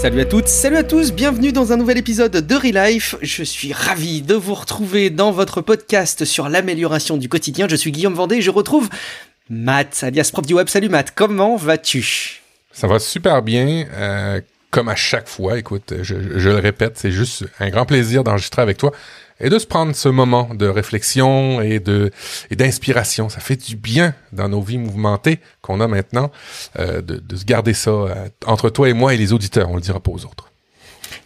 Salut à toutes, salut à tous, bienvenue dans un nouvel épisode de Relife. Je suis ravi de vous retrouver dans votre podcast sur l'amélioration du quotidien. Je suis Guillaume Vendée et je retrouve Matt, alias Prof du Web. Salut Matt, comment vas-tu? Ça va super bien. Euh, comme à chaque fois, écoute, je, je le répète, c'est juste un grand plaisir d'enregistrer avec toi et de se prendre ce moment de réflexion et de d'inspiration. Ça fait du bien dans nos vies mouvementées qu'on a maintenant euh, de, se garder ça euh, entre toi et moi et les auditeurs. On le dira pas aux autres.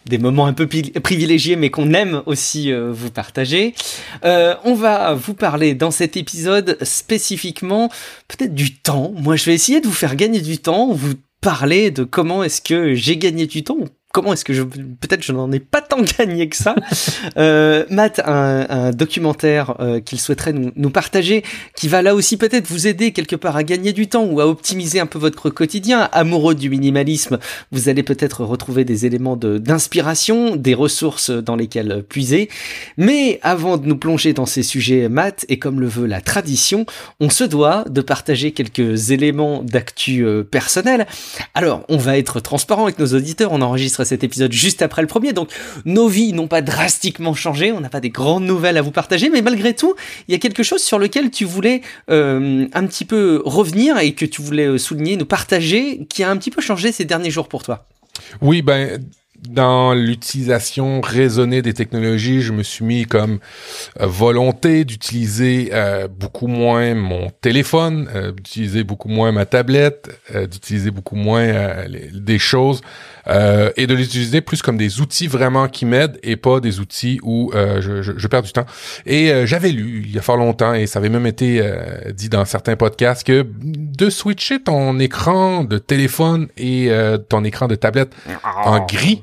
Des moments un peu privilégiés, mais qu'on aime aussi euh, vous partager. On va vous parler dans cet épisode spécifiquement peut-être du temps. Moi, je vais essayer de vous faire gagner du temps, vous parler de comment est-ce que j'ai gagné du temps, comment est-ce que je peut-être je n'en ai pas tant gagné que ça. euh, Matt, un, documentaire euh, qu'il souhaiterait nous, partager, qui va là aussi peut-être vous aider quelque part à gagner du temps ou à optimiser un peu votre quotidien. Amoureux du minimalisme, vous allez peut-être retrouver des éléments d'inspiration, des ressources dans lesquelles puiser. Mais avant de nous plonger dans ces sujets, Matt, et comme le veut la tradition, on se doit de partager quelques éléments d'actu euh, personnel. Alors, on va être transparent avec nos auditeurs, on enregistre cet épisode juste après le premier. Donc nos vies n'ont pas drastiquement changé, on n'a pas des grandes nouvelles à vous partager, mais malgré tout, il y a quelque chose sur lequel tu voulais euh, un petit peu revenir et que tu voulais souligner, nous partager, qui a un petit peu changé ces derniers jours pour toi. Oui, ben dans l'utilisation raisonnée des technologies, je me suis mis comme euh, volonté d'utiliser euh, beaucoup moins mon téléphone, euh, d'utiliser beaucoup moins ma tablette, euh, d'utiliser beaucoup moins les, des choses et de l'utiliser plus comme des outils vraiment qui m'aident et pas des outils où je, je, je, perds du temps. Et j'avais lu il y a fort longtemps et ça avait même été dit dans certains podcasts que de switcher ton écran de téléphone et ton écran de tablette en gris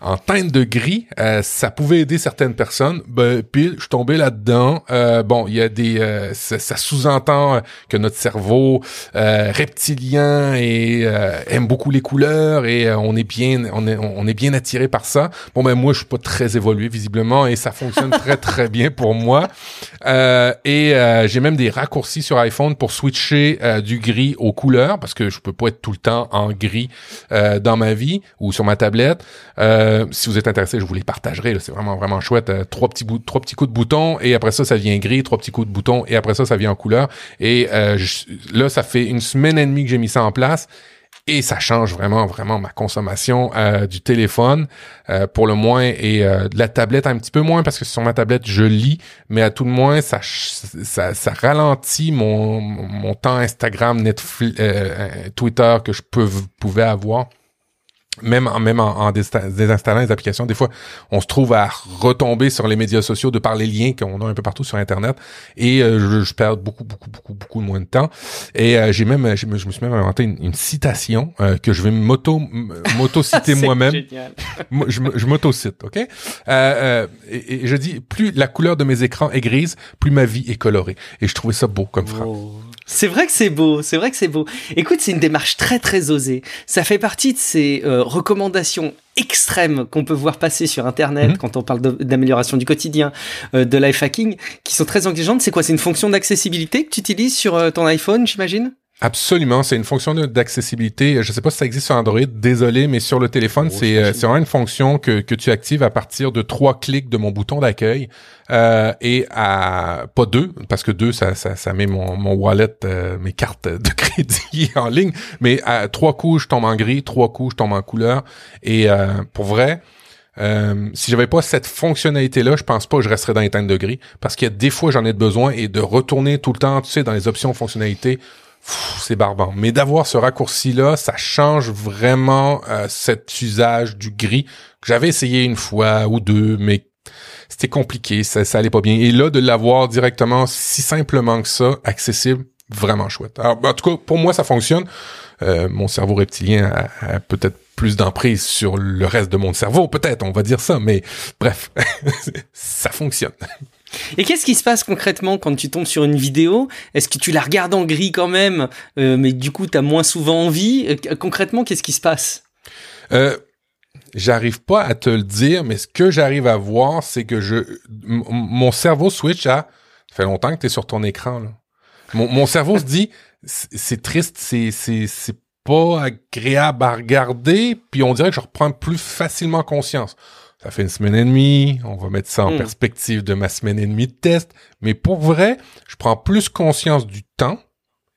en teinte de gris, euh, ça pouvait aider certaines personnes. Ben, puis je suis tombé là-dedans. Euh, bon, il y a des, euh, ça, ça sous-entend que notre cerveau euh, reptilien et euh, aime beaucoup les couleurs et on est bien, on est, on est bien attiré par ça. Bon ben moi, je suis pas très évolué visiblement et ça fonctionne très très bien pour moi. et j'ai même des raccourcis sur iPhone pour switcher du gris aux couleurs parce que je peux pas être tout le temps en gris dans ma vie ou sur ma tablette. Euh, euh, si vous êtes intéressé, je vous les partagerai. C'est vraiment vraiment chouette. Euh, trois petits bouts, trois petits coups de bouton et après ça, ça devient gris. Trois petits coups de bouton et après ça, ça vient en couleur. Et euh, là, ça fait une semaine et demie que j'ai mis ça en place. Et ça change vraiment, vraiment ma consommation euh, du téléphone pour le moins et de la tablette un petit peu moins parce que sur ma tablette je lis, mais à tout le moins ça ça, ça ralentit mon, mon temps Instagram, Netflix, Twitter que je pouvais avoir même en, même en, en, désinstallant les applications, des fois, on se trouve à retomber sur les médias sociaux de par les liens qu'on a un peu partout sur Internet et euh, je, je, perds beaucoup, beaucoup, beaucoup, beaucoup moins de temps. Et euh, j'ai même, je me suis même inventé une, une citation euh, que je vais m'auto, m'auto-citer moi-même. je, je m'auto-cite, ok? Et, et, je dis, plus la couleur de mes écrans est grise, plus ma vie est colorée. Et je trouvais ça beau comme phrase. Oh. C'est vrai que c'est beau, c'est vrai que c'est beau. Écoute, c'est une démarche très très osée. Ça fait partie de ces euh, recommandations extrêmes qu'on peut voir passer sur Internet mmh. quand on parle d'amélioration du quotidien, euh, de life hacking, qui sont très engageantes. C'est quoi? C'est une fonction d'accessibilité que tu utilises sur euh, ton iPhone, j'imagine? Absolument, c'est une fonction d'accessibilité. Je ne sais pas si ça existe sur Android, désolé, mais sur le téléphone, oh, c'est vraiment une fonction que, que tu actives à partir de trois clics de mon bouton d'accueil euh, et à pas deux, parce que deux, ça, ça, ça met mon, mon wallet, euh, mes cartes de crédit en ligne, mais à trois coups, je tombe en gris, trois coups, je tombe en couleur. Et euh, pour vrai, euh, si j'avais pas cette fonctionnalité-là, je pense pas que je resterais dans les teintes de gris, parce qu'il y a des fois j'en ai besoin et de retourner tout le temps, tu sais, dans les options fonctionnalités, c'est barbant. Mais d'avoir ce raccourci-là, ça change vraiment euh, cet usage du gris que j'avais essayé une fois ou deux, mais c'était compliqué, ça, ça allait pas bien. Et là, de l'avoir directement si simplement que ça, accessible, vraiment chouette. Alors, en tout cas, pour moi, ça fonctionne. Euh, mon cerveau reptilien a, peut-être plus d'emprise sur le reste de mon cerveau, peut-être, on va dire ça, mais bref, ça fonctionne. Et qu'est-ce qui se passe concrètement quand tu tombes sur une vidéo? Est-ce que tu la regardes en gris quand même, euh, mais du coup tu as moins souvent envie? Euh, Concrètement, qu'est-ce qui se passe? Euh, J'arrive pas à te le dire, mais ce que j'arrive à voir, c'est que je mon cerveau switch à ça fait longtemps que tu es sur ton écran. Mon, mon cerveau se dit c'est triste, c'est pas agréable à regarder, puis on dirait que je reprends plus facilement conscience. Ça fait une semaine et demie, on va mettre ça en Hmm. perspective de ma semaine et demie de test, mais pour vrai, je prends plus conscience du temps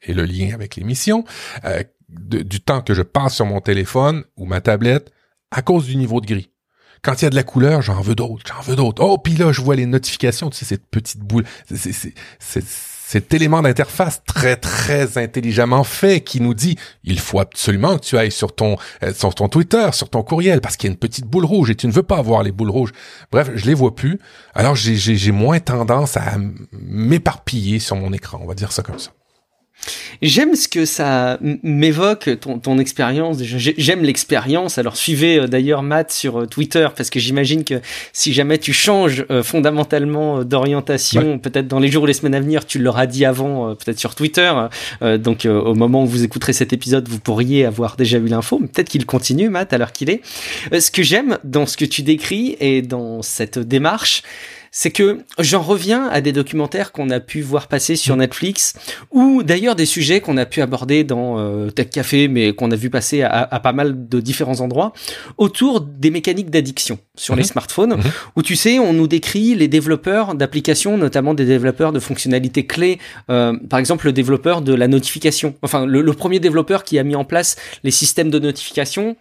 et le lien avec l'émission, euh, du temps que je passe sur mon téléphone ou ma tablette à cause du niveau de gris. Quand il y a de la couleur, j'en veux d'autres, j'en veux d'autres. Oh, puis là, je vois les notifications, tu sais, cette petite boule, c'est- c'est- c'est- c'est- cet élément d'interface très, très intelligemment fait qui nous dit, il faut absolument que tu ailles sur ton, euh, sur ton Twitter, sur ton courriel, parce qu'il y a une petite boule rouge et tu ne veux pas avoir les boules rouges. Bref, je les vois plus. Alors, j'ai, moins tendance à m'éparpiller sur mon écran, on va dire ça comme ça. J'aime ce que ça m'évoque, ton, ton expérience. J'aime l'expérience. Alors, suivez euh, d'ailleurs Matt sur euh, Twitter, parce que j'imagine que si jamais tu changes euh, fondamentalement d'orientation, peut-être dans les jours ou les semaines à venir, tu l'auras dit avant, peut-être sur Twitter. Donc, au moment où vous écouterez cet épisode, vous pourriez avoir déjà eu l'info. Mais peut-être qu'il continue, Matt, à l'heure qu'il est. Ce que j'aime dans ce que tu décris et dans cette démarche, c'est que j'en reviens à des documentaires qu'on a pu voir passer sur Netflix, ou d'ailleurs des sujets qu'on a pu aborder dans euh, Tech Café, mais qu'on a vu passer à, à pas mal de différents endroits, autour des mécaniques d'addiction sur les Mhm. smartphones, Mhm. où tu sais, on nous décrit les développeurs d'applications, notamment des développeurs de fonctionnalités clés, euh, par exemple le développeur de la notification, enfin le, le premier développeur qui a mis en place les systèmes de notification,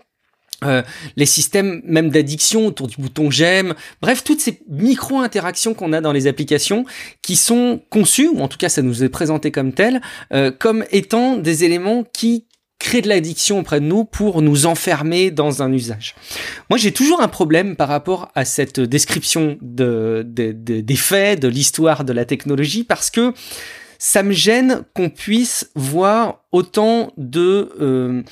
euh, les systèmes même d'addiction autour du bouton j'aime, bref, toutes ces micro-interactions qu'on a dans les applications qui sont conçues, ou en tout cas ça nous est présenté comme tel, euh, comme étant des éléments qui créent de l'addiction auprès de nous pour nous enfermer dans un usage. Moi, j'ai toujours un problème par rapport à cette description de, de- de- des faits, de l'histoire de la technologie, parce que ça me gêne qu'on puisse voir autant de euh,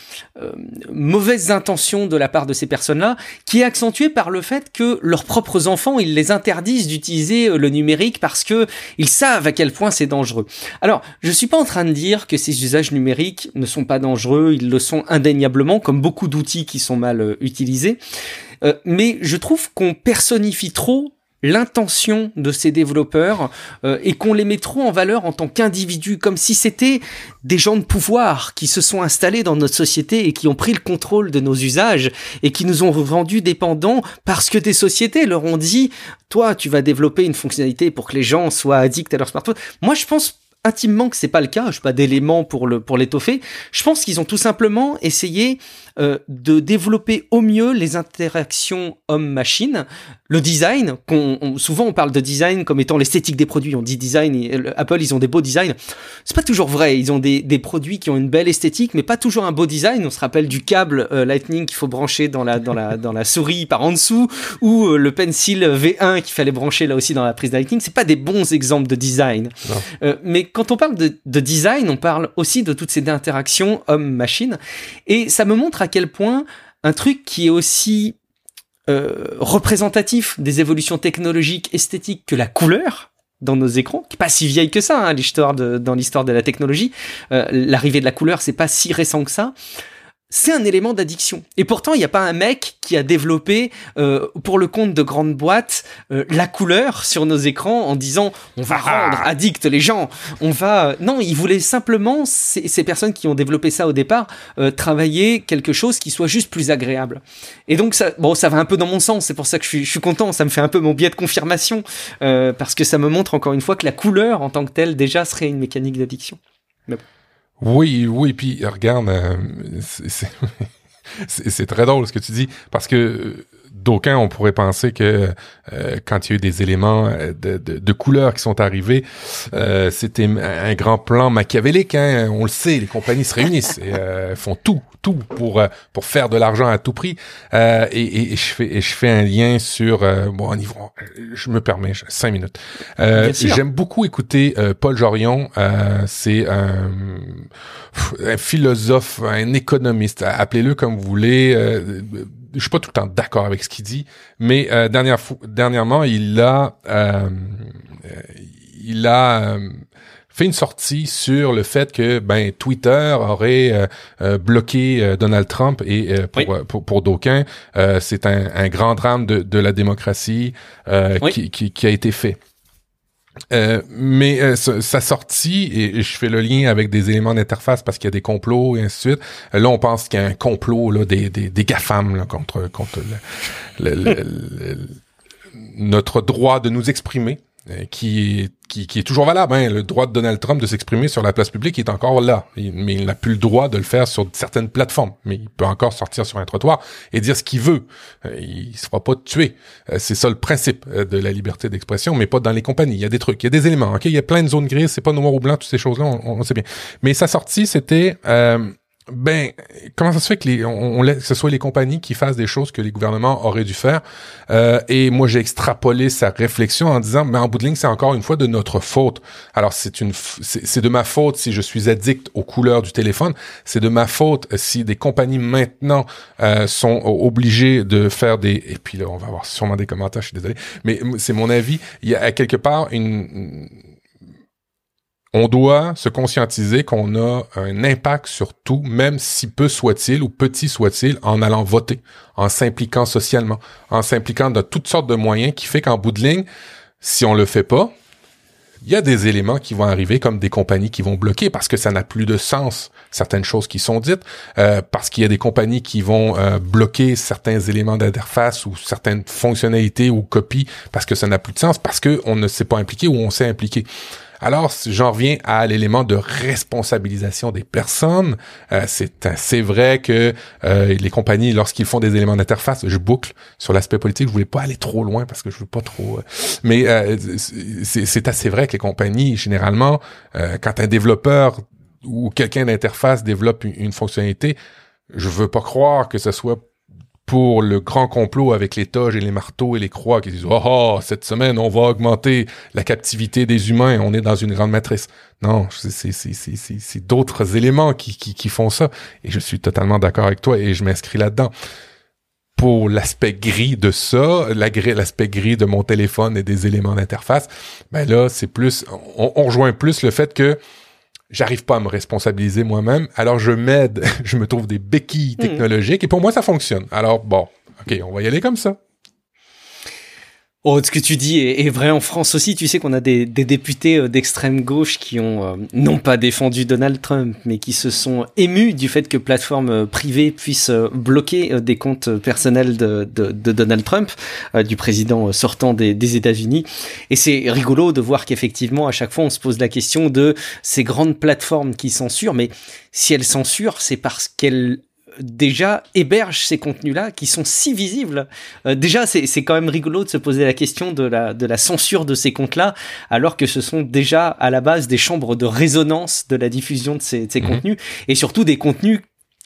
euh, mauvaises intentions de la part de ces personnes-là, qui est accentuée par le fait que leurs propres enfants, ils les interdisent d'utiliser euh, le numérique parce que ils savent à quel point c'est dangereux. Alors, je suis pas en train de dire que ces usages numériques ne sont pas dangereux, ils le sont indéniablement, comme beaucoup d'outils qui sont mal euh, utilisés. Mais je trouve qu'on personnifie trop l'intention de ces développeurs euh, et qu'on les met trop en valeur en tant qu'individus, comme si c'était des gens de pouvoir qui se sont installés dans notre société et qui ont pris le contrôle de nos usages et qui nous ont rendus dépendants parce que des sociétés leur ont dit toi tu vas développer une fonctionnalité pour que les gens soient addicts à leur smartphone. Moi je pense intimement que c'est pas le cas, je pas d'éléments pour pour l'étoffer. Je pense qu'ils ont tout simplement essayé euh, de développer au mieux les interactions homme-machine, le design. Qu'on, on- souvent on parle de design comme étant l'esthétique des produits. On dit design. et, le- Apple ils ont des beaux designs. C'est pas toujours vrai. Ils ont des, des produits qui ont une belle esthétique, mais pas toujours un beau design. On se rappelle du câble euh, Lightning qu'il faut brancher dans la dans la dans la souris par en dessous, ou euh, le pencil V1 qu'il fallait brancher là aussi dans la prise Lightning. C'est pas des bons exemples de design. Euh, mais quand on parle de, de design, on parle aussi de toutes ces interactions homme-machine. Et ça me montre à quel point un truc qui est aussi euh, représentatif des évolutions technologiques, esthétiques que la couleur dans nos écrans, qui est pas si vieille que ça, hein, dans l'histoire de la technologie. Euh, L'arrivée de la couleur, c'est pas si récent que ça. C'est un élément d'addiction. Et pourtant, il n'y a pas un mec qui a développé, euh, pour le compte de grandes boîtes, euh, la couleur sur nos écrans en disant on va rendre addicts les gens. On va. Non, ils voulaient simplement, ces, ces personnes qui ont développé ça au départ, euh, travailler quelque chose qui soit juste plus agréable. Et donc, ça, bon, ça va un peu dans mon sens. C'est pour ça que je suis, je suis content. Ça me fait un peu mon biais de confirmation. euh, parce que ça me montre encore une fois que la couleur en tant que telle déjà serait une mécanique d'addiction. Oui, oui, puis regarde, euh, c'est- très drôle ce que tu dis, parce que euh, d'aucuns, on pourrait penser que euh, quand il y a eu des éléments euh, de, de, de couleurs qui sont arrivés, euh, c'était un grand plan machiavélique. Hein, on le sait, les compagnies se réunissent et euh, font tout, tout pour euh, pour faire de l'argent à tout prix. Euh, et, et, et je fais et je fais un lien sur euh, bon au niveau, je me permets cinq minutes. Euh. J'aime beaucoup écouter euh, Paul Jorion. Euh, c'est un, un philosophe, un économiste. Appelez-le comme vous voulez. Je suis pas tout le temps d'accord avec ce qu'il dit, mais euh, dernière fou- dernièrement, il a euh, il a euh, fait une sortie sur le fait que ben Twitter aurait euh, euh, bloqué euh, Donald Trump et euh, pour, Oui. pour pour d'aucuns euh, c'est un, un grand drame de, de la démocratie euh, Oui. qui, qui qui a été fait. Euh, mais euh, sa sortie, et, je fais le lien avec des éléments d'interface parce qu'il y a des complots et ainsi de suite. Euh, là, on pense qu'il y a un complot là, des, des, des GAFAM contre, contre le, notre droit de nous exprimer. Euh, qui est, qui, qui, est toujours valable. Hein. Le droit de Donald Trump de s'exprimer sur la place publique est encore là. mais il n'a plus le droit de le faire sur certaines plateformes. Mais il peut encore sortir sur un trottoir et dire ce qu'il veut. Euh, il se fera pas tuer. Euh, c'est ça le principe de la liberté d'expression, mais pas dans les compagnies. Il y a des trucs, il y a des éléments. Ok, il y a plein de zones grises. C'est pas noir ou blanc, toutes ces choses-là. On, on, sait bien. Mais sa sortie, c'était ben, comment ça se fait que, les, on, laisse, que ce soit les compagnies qui fassent des choses que les gouvernements auraient dû faire? Euh, et moi, j'ai extrapolé sa réflexion en disant, mais en bout de ligne, c'est encore une fois de notre faute. Alors, c'est une, c'est de ma faute si je suis addict aux couleurs du téléphone. C'est de ma faute si des compagnies maintenant euh, sont obligées de faire des. Et puis là, on va avoir sûrement des commentaires. Je suis désolé, mais c'est mon avis. Il y a quelque part une on doit se conscientiser qu'on a un impact sur tout, même si peu soit-il ou petit soit-il, en allant voter, en s'impliquant socialement, en s'impliquant dans toutes sortes de moyens qui fait qu'en bout de ligne, si on le fait pas, il y a des éléments qui vont arriver comme des compagnies qui vont bloquer parce que ça n'a plus de sens certaines choses qui sont dites euh, parce qu'il y a des compagnies qui vont euh, bloquer certains éléments d'interface ou certaines fonctionnalités ou copies parce que ça n'a plus de sens parce que on ne s'est pas impliqué ou on s'est impliqué. Alors, j'en reviens à l'élément de responsabilisation des personnes. Euh, c'est vrai que euh, les compagnies, lorsqu'ils font des éléments d'interface, je boucle sur l'aspect politique. Je voulais pas aller trop loin parce que je veux pas trop. Euh, mais c'est assez vrai que les compagnies, généralement, quand un développeur ou quelqu'un d'interface développe une, une fonctionnalité, je veux pas croire que ce soit pour le grand complot avec les toges et les marteaux et les croix qui disent oh, oh cette semaine on va augmenter la captivité des humains on est dans une grande matrice non c'est d'autres éléments qui, qui, qui font ça. Et je suis totalement d'accord avec toi et je m'inscris là-dedans. Pour l'aspect gris de ça, l'aspect gris de mon téléphone et des éléments d'interface, ben là, c'est plus, on, on rejoint plus le fait que j'arrive pas à me responsabiliser moi-même, alors je m'aide, je me trouve des béquilles hmm. technologiques et pour moi ça fonctionne. Alors bon, ok, on va y aller comme ça. Oh, ce que tu dis est, vrai en France aussi. Tu sais qu'on a des, députés euh, d'extrême gauche qui ont euh, non pas défendu Donald Trump, mais qui se sont émus du fait que plateformes euh, privées puissent bloquer des comptes personnels de, Donald Trump, du président sortant des, des États-Unis. Et c'est rigolo de voir qu'effectivement, à chaque fois, on se pose la question de ces grandes plateformes qui censurent, mais si elles censurent, c'est parce qu'elles déjà héberge ces contenus-là qui sont si visibles. Euh, déjà, c'est quand même rigolo de se poser la question de la, de la censure de ces comptes-là, alors que ce sont déjà à la base des chambres de résonance de la diffusion de ces, mhm. contenus, et surtout des contenus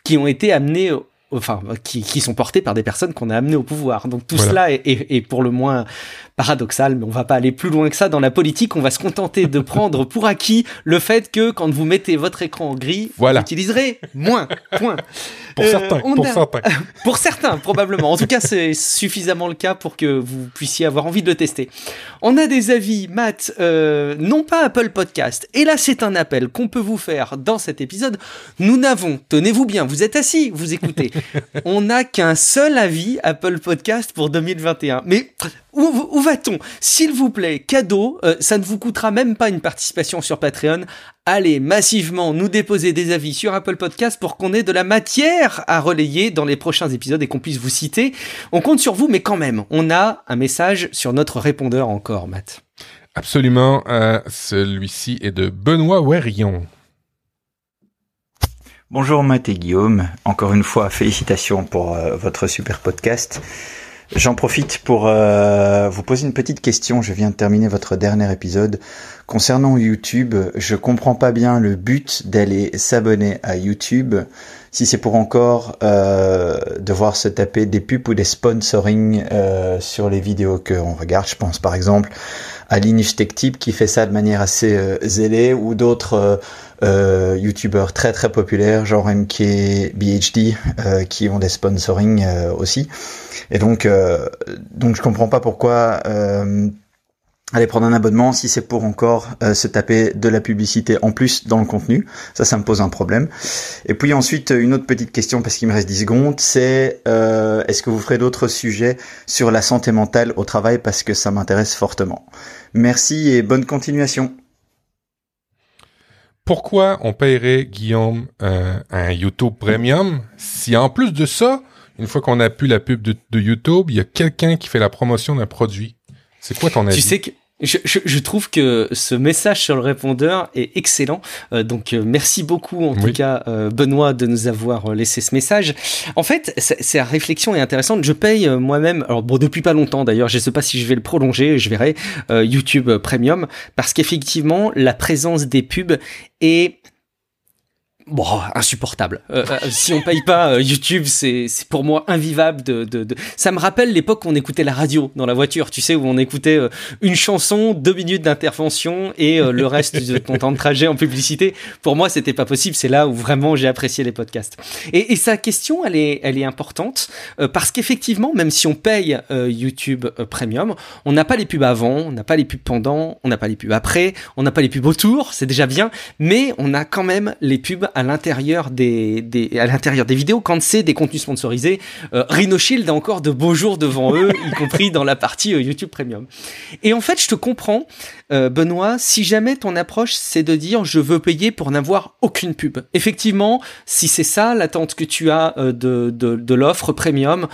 qui ont été amenés enfin, qui, qui, sont portés par des personnes qu'on a amenées au pouvoir. Donc tout cela est, est, pour le moins paradoxal, mais on va pas aller plus loin que ça dans la politique. On va se contenter de prendre pour acquis le fait que quand vous mettez votre écran en gris, vous utiliserez moins. Point. pour certains. Euh, pour certains. pour certains, probablement. En tout cas, c'est suffisamment le cas pour que vous puissiez avoir envie de le tester. On a des avis, Matt, euh, non pas Apple Podcast. Et là, c'est un appel qu'on peut vous faire dans cet épisode. Nous n'avons, tenez-vous bien, vous êtes assis, vous écoutez. on n'a qu'un seul avis Apple Podcast pour 2021. Mais où, va-t-on? S'il vous plaît, cadeau, euh, ça ne vous coûtera même pas une participation sur Patreon. Allez massivement nous déposer des avis sur Apple Podcast pour qu'on ait de la matière à relayer dans les prochains épisodes et qu'on puisse vous citer. On compte sur vous, mais quand même, on a un message sur notre répondeur encore, Matt. Absolument. Euh, celui-ci est de Benoît Werion. Bonjour Matt et Guillaume. Encore une fois, félicitations pour euh, votre super podcast. J'en profite pour euh, vous poser une petite question. Je viens de terminer votre dernier épisode. Concernant YouTube, je comprends pas bien le but d'aller s'abonner à YouTube. Si c'est pour encore euh, devoir se taper des pubs ou des sponsoring euh, sur les vidéos qu'on regarde. Je pense par exemple à Linus Tech Tip qui fait ça de manière assez euh, zélée ou d'autres euh, youtubeurs très très populaires genre MK BHD qui ont des sponsoring aussi. Et donc, euh, donc je comprends pas pourquoi euh, Allez prendre un abonnement si c'est pour encore euh, se taper de la publicité en plus dans le contenu. Ça, ça me pose un problème. Et puis ensuite, une autre petite question parce qu'il me reste 10 secondes, c'est euh, est-ce que vous ferez d'autres sujets sur la santé mentale au travail? Parce que ça m'intéresse fortement. Merci et bonne continuation. Pourquoi on paierait, Guillaume, euh, un YouTube Premium si en plus de ça, une fois qu'on a pu la pub de, de YouTube, il y a quelqu'un qui fait la promotion d'un produit? C'est quoi ton avis? Tu sais que je, je, je, trouve que ce message sur le répondeur est excellent. Euh, donc euh, merci beaucoup en tout cas euh, Benoît de nous avoir laissé ce message. En fait, cette réflexion est intéressante. Je paye moi-même, alors bon depuis pas longtemps d'ailleurs, je sais pas si je vais le prolonger, je verrai YouTube Premium parce qu'effectivement la présence des pubs est bon, insupportable. Euh, euh, si on paye pas euh, YouTube, c'est pour moi invivable. De, de, de... Ça me rappelle l'époque où on écoutait la radio dans la voiture, tu sais, où on écoutait une chanson, deux minutes d'intervention et le reste de ton temps de trajet en publicité. Pour moi, c'était pas possible. C'est là où vraiment j'ai apprécié les podcasts. Et, et, sa question, elle est, elle est importante parce qu'effectivement, même si on paye YouTube Premium, on n'a pas les pubs avant, on n'a pas les pubs pendant, on n'a pas les pubs après, on n'a pas les pubs autour, c'est déjà bien, mais on a quand même les pubs l'intérieur des, des, à l'intérieur des vidéos quand c'est des contenus sponsorisés. Euh, Rhino Shield a encore de beaux jours devant eux, y compris dans la partie euh, YouTube Premium. Et en fait, je te comprends, euh, Benoît, si jamais ton approche c'est de dire je veux payer pour n'avoir aucune pub. Effectivement, si c'est ça l'attente que tu as euh, de, de, de l'offre Premium,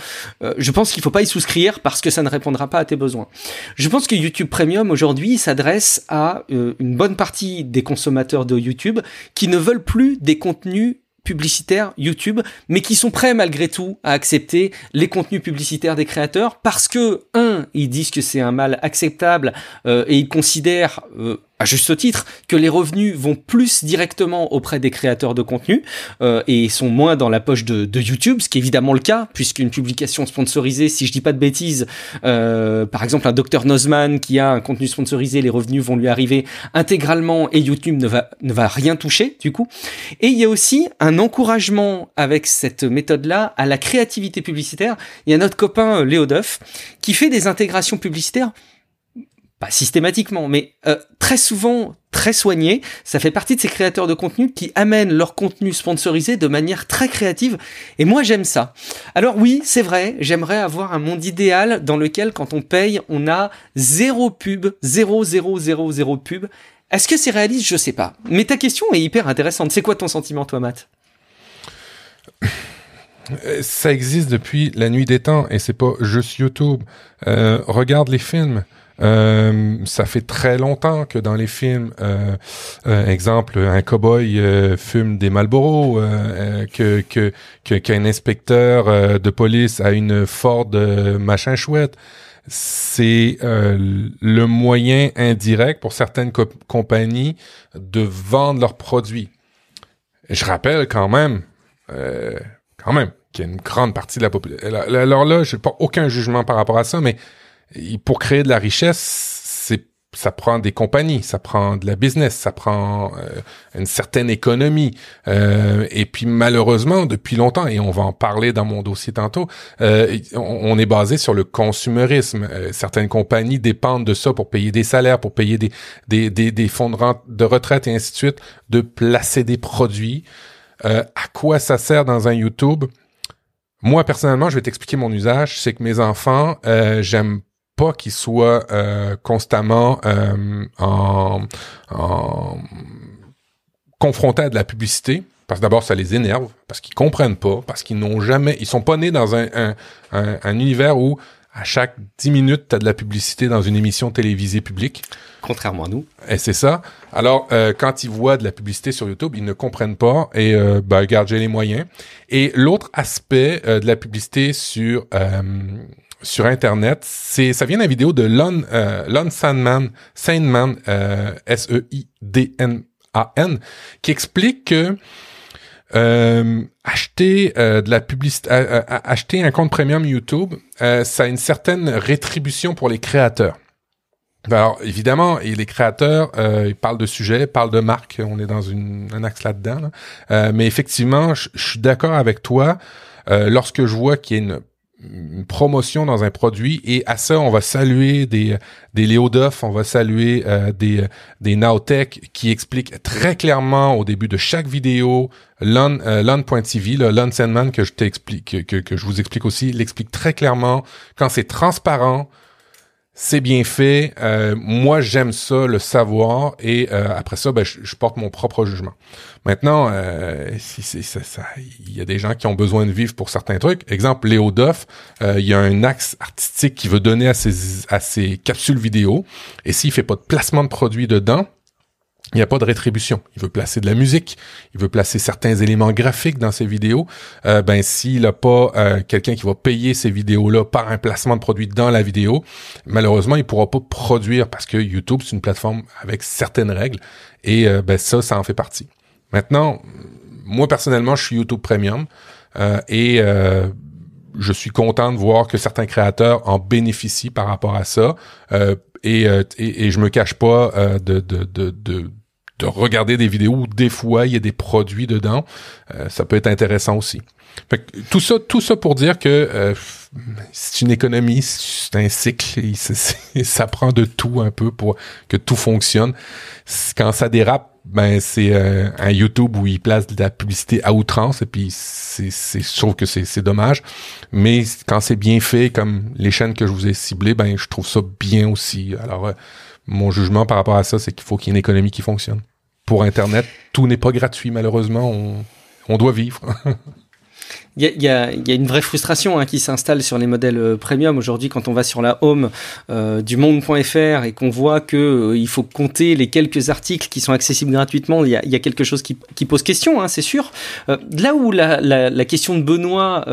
je pense qu'il faut pas y souscrire parce que ça ne répondra pas à tes besoins. Je pense que YouTube Premium aujourd'hui s'adresse à une bonne partie des consommateurs de YouTube qui ne veulent plus des contenus publicitaires YouTube, mais qui sont prêts malgré tout à accepter les contenus publicitaires des créateurs parce que, un, ils disent que c'est un mal acceptable euh, et ils considèrent euh, à juste titre, que les revenus vont plus directement auprès des créateurs de contenu euh, et sont moins dans la poche de, de, YouTube, ce qui est évidemment le cas, puisqu'une publication sponsorisée, si je dis pas de bêtises, euh, par exemple un docteur Nozman qui a un contenu sponsorisé, les revenus vont lui arriver intégralement et YouTube ne va, ne va rien toucher du coup. Et il y a aussi un encouragement avec cette méthode-là à la créativité publicitaire. Il y a notre copain euh, Léo Duff qui fait des intégrations publicitaires pas systématiquement, mais euh, très souvent très soigné. Ça fait partie de ces créateurs de contenu qui amènent leur contenu sponsorisé de manière très créative. Et moi, j'aime ça. Alors oui, c'est vrai, j'aimerais avoir un monde idéal dans lequel, quand on paye, on a zéro pub, zéro, zéro, zéro, zéro pub. Est-ce que c'est réaliste? Je sais pas. Mais ta question est hyper intéressante. C'est quoi ton sentiment, toi, Matt? Ça existe depuis la nuit des temps et c'est pas juste YouTube. Euh, regarde les films. Euh, ça fait très longtemps que dans les films, euh, euh exemple, un cowboy euh, fume des Marlboro, euh, que qu'un inspecteur de police a une Ford machin chouette. C'est le moyen indirect pour certaines compagnies de vendre leurs produits. je rappelle quand même, quand même, qu'il y a une grande partie de la population. Alors là, j'ai pas aucun jugement par rapport à ça, mais pour créer de la richesse, ça prend des compagnies, ça prend de la business, ça prend euh, une certaine économie. Euh, et puis malheureusement, depuis longtemps, et on va en parler dans mon dossier tantôt, euh, on, est basé sur le consumérisme. certaines compagnies dépendent de ça pour payer des salaires, pour payer des, des, des, des fonds de, de retraite et ainsi de suite, de placer des produits. à quoi ça sert dans un YouTube? Moi, personnellement, je vais t'expliquer mon usage. C'est que mes enfants, j'aime pas qu'ils soient euh, constamment euh, en, en confrontés à de la publicité. Parce que d'abord, ça les énerve, parce qu'ils comprennent pas, parce qu'ils n'ont jamais, ils sont pas nés dans un, un, un, univers où à chaque dix minutes, tu as de la publicité dans une émission télévisée publique. Contrairement à nous. Et c'est ça. Alors, euh, quand ils voient de la publicité sur YouTube, ils ne comprennent pas et, euh, ben, j'ai les moyens. Et l'autre aspect de la publicité sur sur Internet. C'est, ça vient d'une vidéo de Lon, euh, Lon Sandman, Sandman, euh, S-E-I-D-N-A-N, qui explique que euh, acheter euh, de la publicité, acheter un compte premium YouTube, ça a une certaine rétribution pour les créateurs. Alors évidemment, et les créateurs, ils parlent de sujets, parlent de marques. On est dans un axe là-dedans. mais effectivement, je suis d'accord avec toi. lorsque je vois qu'il y a une promotion dans un produit. Et à ça on va saluer des des Léo Duff, on va saluer euh, des des Nowtech qui expliquent très clairement au début de chaque vidéo Lon, euh, Lon.tv, Lon Sandman que je t'explique que, que je vous explique aussi, l'explique très clairement. Quand c'est transparent, c'est bien fait. Euh, moi, j'aime ça, le savoir, et euh, après ça, ben, je, porte mon propre jugement. Maintenant, euh, si c'est ça, il y a des gens qui ont besoin de vivre pour certains trucs. Exemple, Léo Duff, il y a un axe artistique qu'il veut donner à ses à ses capsules vidéo, et s'il fait pas de placement de produit dedans, il n'y a pas de rétribution. Il veut placer de la musique, il veut placer certains éléments graphiques dans ses vidéos. Euh, ben s'il n'a pas euh, quelqu'un qui va payer ces vidéos-là par un placement de produit dans la vidéo, malheureusement il pourra pas produire parce que YouTube c'est une plateforme avec certaines règles et euh, ben ça ça en fait partie. Maintenant, moi personnellement je suis YouTube Premium et je suis content de voir que certains créateurs en bénéficient par rapport à ça. et, et, et, je me cache pas de, de, de, de, de regarder des vidéos où des fois il y a des produits dedans. Euh, ça peut être intéressant aussi. Fait que, tout ça, tout ça pour dire que euh, c'est une économie, c'est un cycle, ça prend de tout un peu pour que tout fonctionne. Quand ça dérape, ben c'est euh, un YouTube où il place de la publicité à outrance et puis c'est c'est je trouve que c'est c'est dommage mais quand c'est bien fait comme les chaînes que je vous ai ciblées ben je trouve ça bien aussi alors mon jugement par rapport à ça, c'est qu'il faut qu'il y ait une économie qui fonctionne. Pour Internet, tout n'est pas gratuit, malheureusement. On, on doit vivre. Il y a, une vraie frustration hein, qui s'installe sur les modèles euh, premium aujourd'hui quand on va sur la home euh, du monde.fr et qu'on voit que euh, il faut compter les quelques articles qui sont accessibles gratuitement. Il y a, quelque chose qui, pose question, hein, c'est sûr. là où la, question de Benoît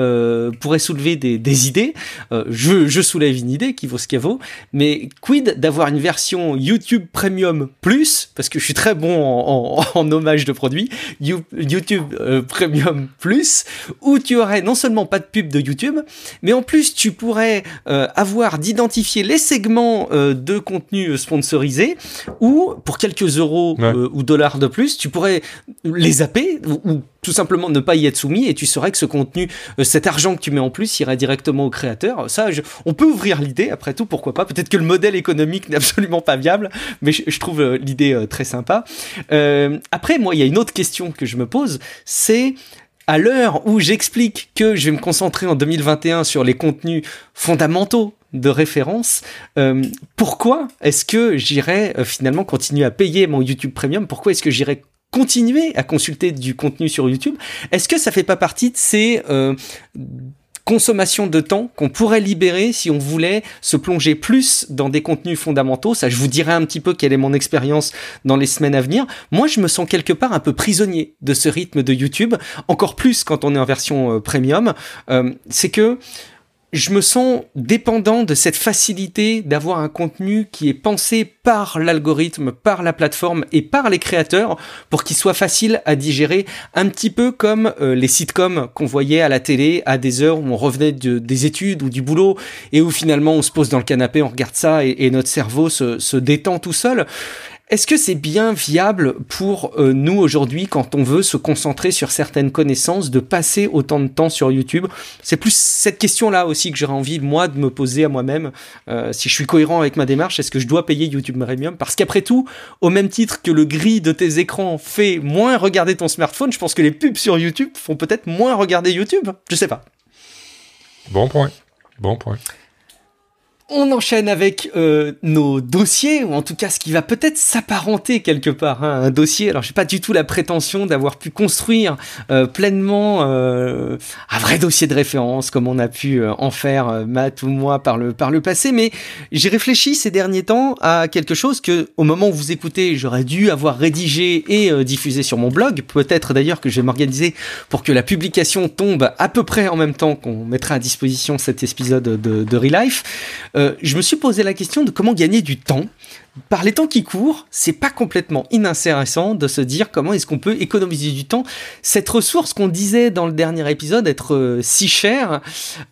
pourrait soulever des, idées, je, soulève une idée qui vaut ce qu'elle vaut. Mais quid d'avoir une version YouTube Premium Plus, parce que je suis très bon en, hommage de produits, YouTube Premium Plus, où tu aurais non seulement pas de pub de YouTube, mais en plus tu pourrais euh, avoir d'identifier les segments euh, de contenu sponsorisé ou pour quelques euros euh, ou dollars de plus, tu pourrais les zapper ou, tout simplement ne pas y être soumis et tu saurais que ce contenu, cet argent que tu mets en plus irait directement au créateur. Ça, on peut ouvrir l'idée, après tout, pourquoi pas? Peut-être que le modèle économique n'est absolument pas viable, mais je, je trouve l'idée très sympa. après, moi, il y a une autre question que je me pose, c'est à l'heure où j'explique que je vais me concentrer en 2021 sur les contenus fondamentaux de référence, euh, pourquoi est-ce que j'irai euh, finalement continuer à payer mon YouTube Premium? Pourquoi est-ce que j'irai continuer à consulter du contenu sur YouTube? Est-ce que ça fait pas partie de ces euh, consommation de temps qu'on pourrait libérer si on voulait se plonger plus dans des contenus fondamentaux. Ça, je vous dirai un petit peu quelle est mon expérience dans les semaines à venir. Moi, je me sens quelque part un peu prisonnier de ce rythme de YouTube, encore plus quand on est en version euh, premium. Euh, c'est que je me sens dépendant de cette facilité d'avoir un contenu qui est pensé par l'algorithme, par la plateforme et par les créateurs pour qu'il soit facile à digérer, un petit peu comme euh, les sitcoms qu'on voyait à la télé à des heures où on revenait de, des études ou du boulot et où finalement on se pose dans le canapé, on regarde ça et, notre cerveau se détend tout seul. Est-ce que c'est bien viable pour euh, nous aujourd'hui, quand on veut se concentrer sur certaines connaissances, de passer autant de temps sur YouTube? C'est plus cette question-là aussi que j'aurais envie, moi, de me poser à moi-même. Euh, si je suis cohérent avec ma démarche, est-ce que je dois payer YouTube Premium? Parce qu'après tout, au même titre que le gris de tes écrans fait moins regarder ton smartphone, je pense que les pubs sur YouTube font peut-être moins regarder YouTube. Je sais pas. Bon point. Bon point. On enchaîne avec euh, nos dossiers, ou en tout cas ce qui va peut-être s'apparenter quelque part hein, un dossier. Alors j'ai pas du tout la prétention d'avoir pu construire euh, pleinement euh, un vrai dossier de référence comme on a pu en faire Matt ou moi par le par le passé, mais j'ai réfléchi ces derniers temps à quelque chose que au moment où vous écoutez j'aurais dû avoir rédigé et diffusé sur mon blog. Peut-être d'ailleurs que je vais m'organiser pour que la publication tombe à peu près en même temps qu'on mettra à disposition cet épisode de, de Relife. Euh, je me suis posé la question de comment gagner du temps. Par les temps qui courent, c'est pas complètement inintéressant de se dire comment est-ce qu'on peut économiser du temps. Cette ressource qu'on disait dans le dernier épisode être euh, si chère,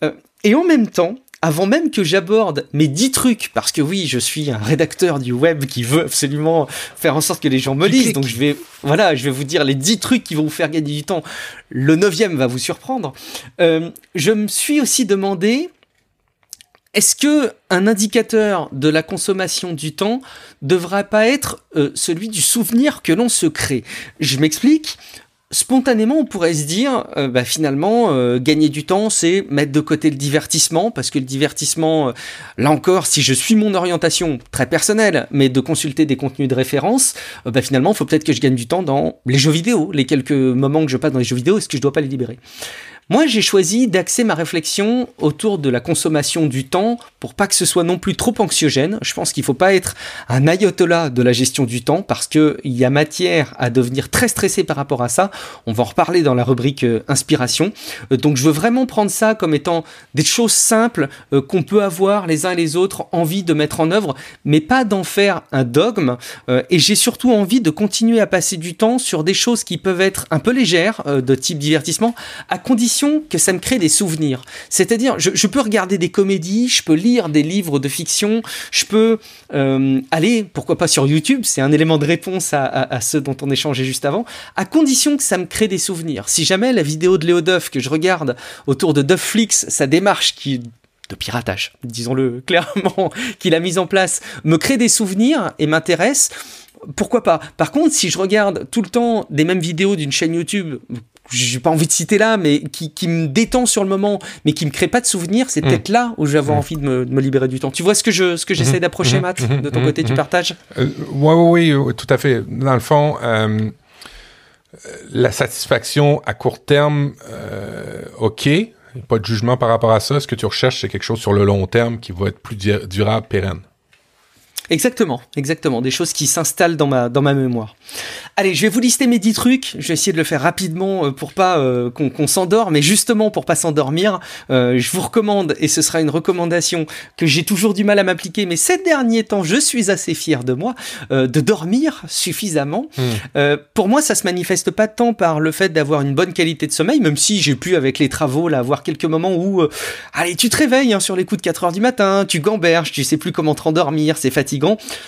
euh, et en même temps, avant même que j'aborde mes 10 trucs, parce que oui, je suis un rédacteur du web qui veut absolument faire en sorte que les gens me lisent, donc je vais, voilà, je vais vous dire les 10 trucs qui vont vous faire gagner du temps. Le neuvième va vous surprendre. Euh, je me suis aussi demandé, est-ce que un indicateur de la consommation du temps devrait pas être euh, celui du souvenir que l'on se crée? Je m'explique. Spontanément, on pourrait se dire, euh, bah, finalement, euh, gagner du temps, c'est mettre de côté le divertissement, parce que le divertissement, là encore, si je suis mon orientation très personnelle, mais de consulter des contenus de référence, bah, finalement, il faut peut-être que je gagne du temps dans les jeux vidéo, les quelques moments que je passe dans les jeux vidéo, est-ce que je dois pas les libérer? Moi, j'ai choisi d'axer ma réflexion autour de la consommation du temps pour pas que ce soit non plus trop anxiogène. Je pense qu'il faut pas être un ayatollah de la gestion du temps parce que il y a matière à devenir très stressé par rapport à ça. On va en reparler dans la rubrique euh, inspiration. Euh, donc, je veux vraiment prendre ça comme étant des choses simples euh, qu'on peut avoir les uns et les autres envie de mettre en œuvre, mais pas d'en faire un dogme. et j'ai surtout envie de continuer à passer du temps sur des choses qui peuvent être un peu légères de type divertissement, à condition que ça me crée des souvenirs. C'est-à-dire, je, peux regarder des comédies, je peux lire des livres de fiction, je peux euh, aller, pourquoi pas sur YouTube, c'est un élément de réponse à, à, ceux dont on échangeait juste avant, à condition que ça me crée des souvenirs. Si jamais la vidéo de Léo Duff que je regarde autour de Dufflix, sa démarche qui de piratage, disons-le clairement, qu'il a mise en place, me crée des souvenirs et m'intéresse, pourquoi pas? Par contre, si je regarde tout le temps des mêmes vidéos d'une chaîne YouTube j'ai pas envie de citer là, mais qui, qui, me détend sur le moment, mais qui me crée pas de souvenirs, c'est mm. peut-être là où je vais avoir mm. envie de me, de me, libérer du temps. Tu vois ce que je, ce que j'essaie mm-hmm. d'approcher, mm-hmm. Matt mm-hmm. De ton côté, tu partages? Euh, Oui, oui, tout à fait. Dans le fond, euh, la satisfaction à court terme, euh, ok, pas de jugement par rapport à ça. Ce que tu recherches, c'est quelque chose sur le long terme qui va être plus durable, pérenne. Exactement, exactement, des choses qui s'installent dans ma, dans ma mémoire. Allez, je vais vous lister mes 10 trucs, je vais essayer de le faire rapidement euh, pour pas euh, qu'on s'endort, mais justement pour pas s'endormir, euh, je vous recommande, et ce sera une recommandation que j'ai toujours du mal à m'appliquer, mais ces derniers temps, je suis assez fier de moi, de dormir suffisamment. Hmm. pour moi, ça se manifeste pas tant par le fait d'avoir une bonne qualité de sommeil, même si j'ai pu avec les travaux là avoir quelques moments où, allez, tu te réveilles hein, sur les coups de 4 heures du matin, tu gamberges, tu sais plus comment te rendormir, c'est fatigant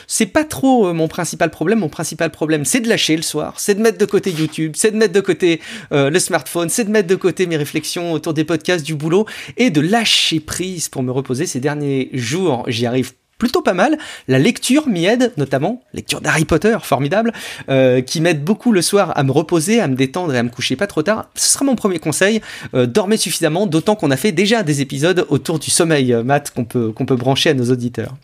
c'est pas trop euh, mon principal problème. Mon principal problème, c'est de lâcher le soir, c'est de mettre de côté YouTube, c'est de mettre de côté euh, le smartphone, c'est de mettre de côté mes réflexions autour des podcasts, du boulot et de lâcher prise pour me reposer. Ces derniers jours, j'y arrive plutôt pas mal. La lecture m'y aide, notamment lecture d'Harry Potter, formidable, euh, qui m'aide beaucoup le soir à me reposer, à me détendre et à me coucher pas trop tard. Ce sera mon premier conseil. dormez suffisamment, d'autant qu'on a fait déjà des épisodes autour du sommeil, Matt, qu'on peut, qu'on peut brancher à nos auditeurs.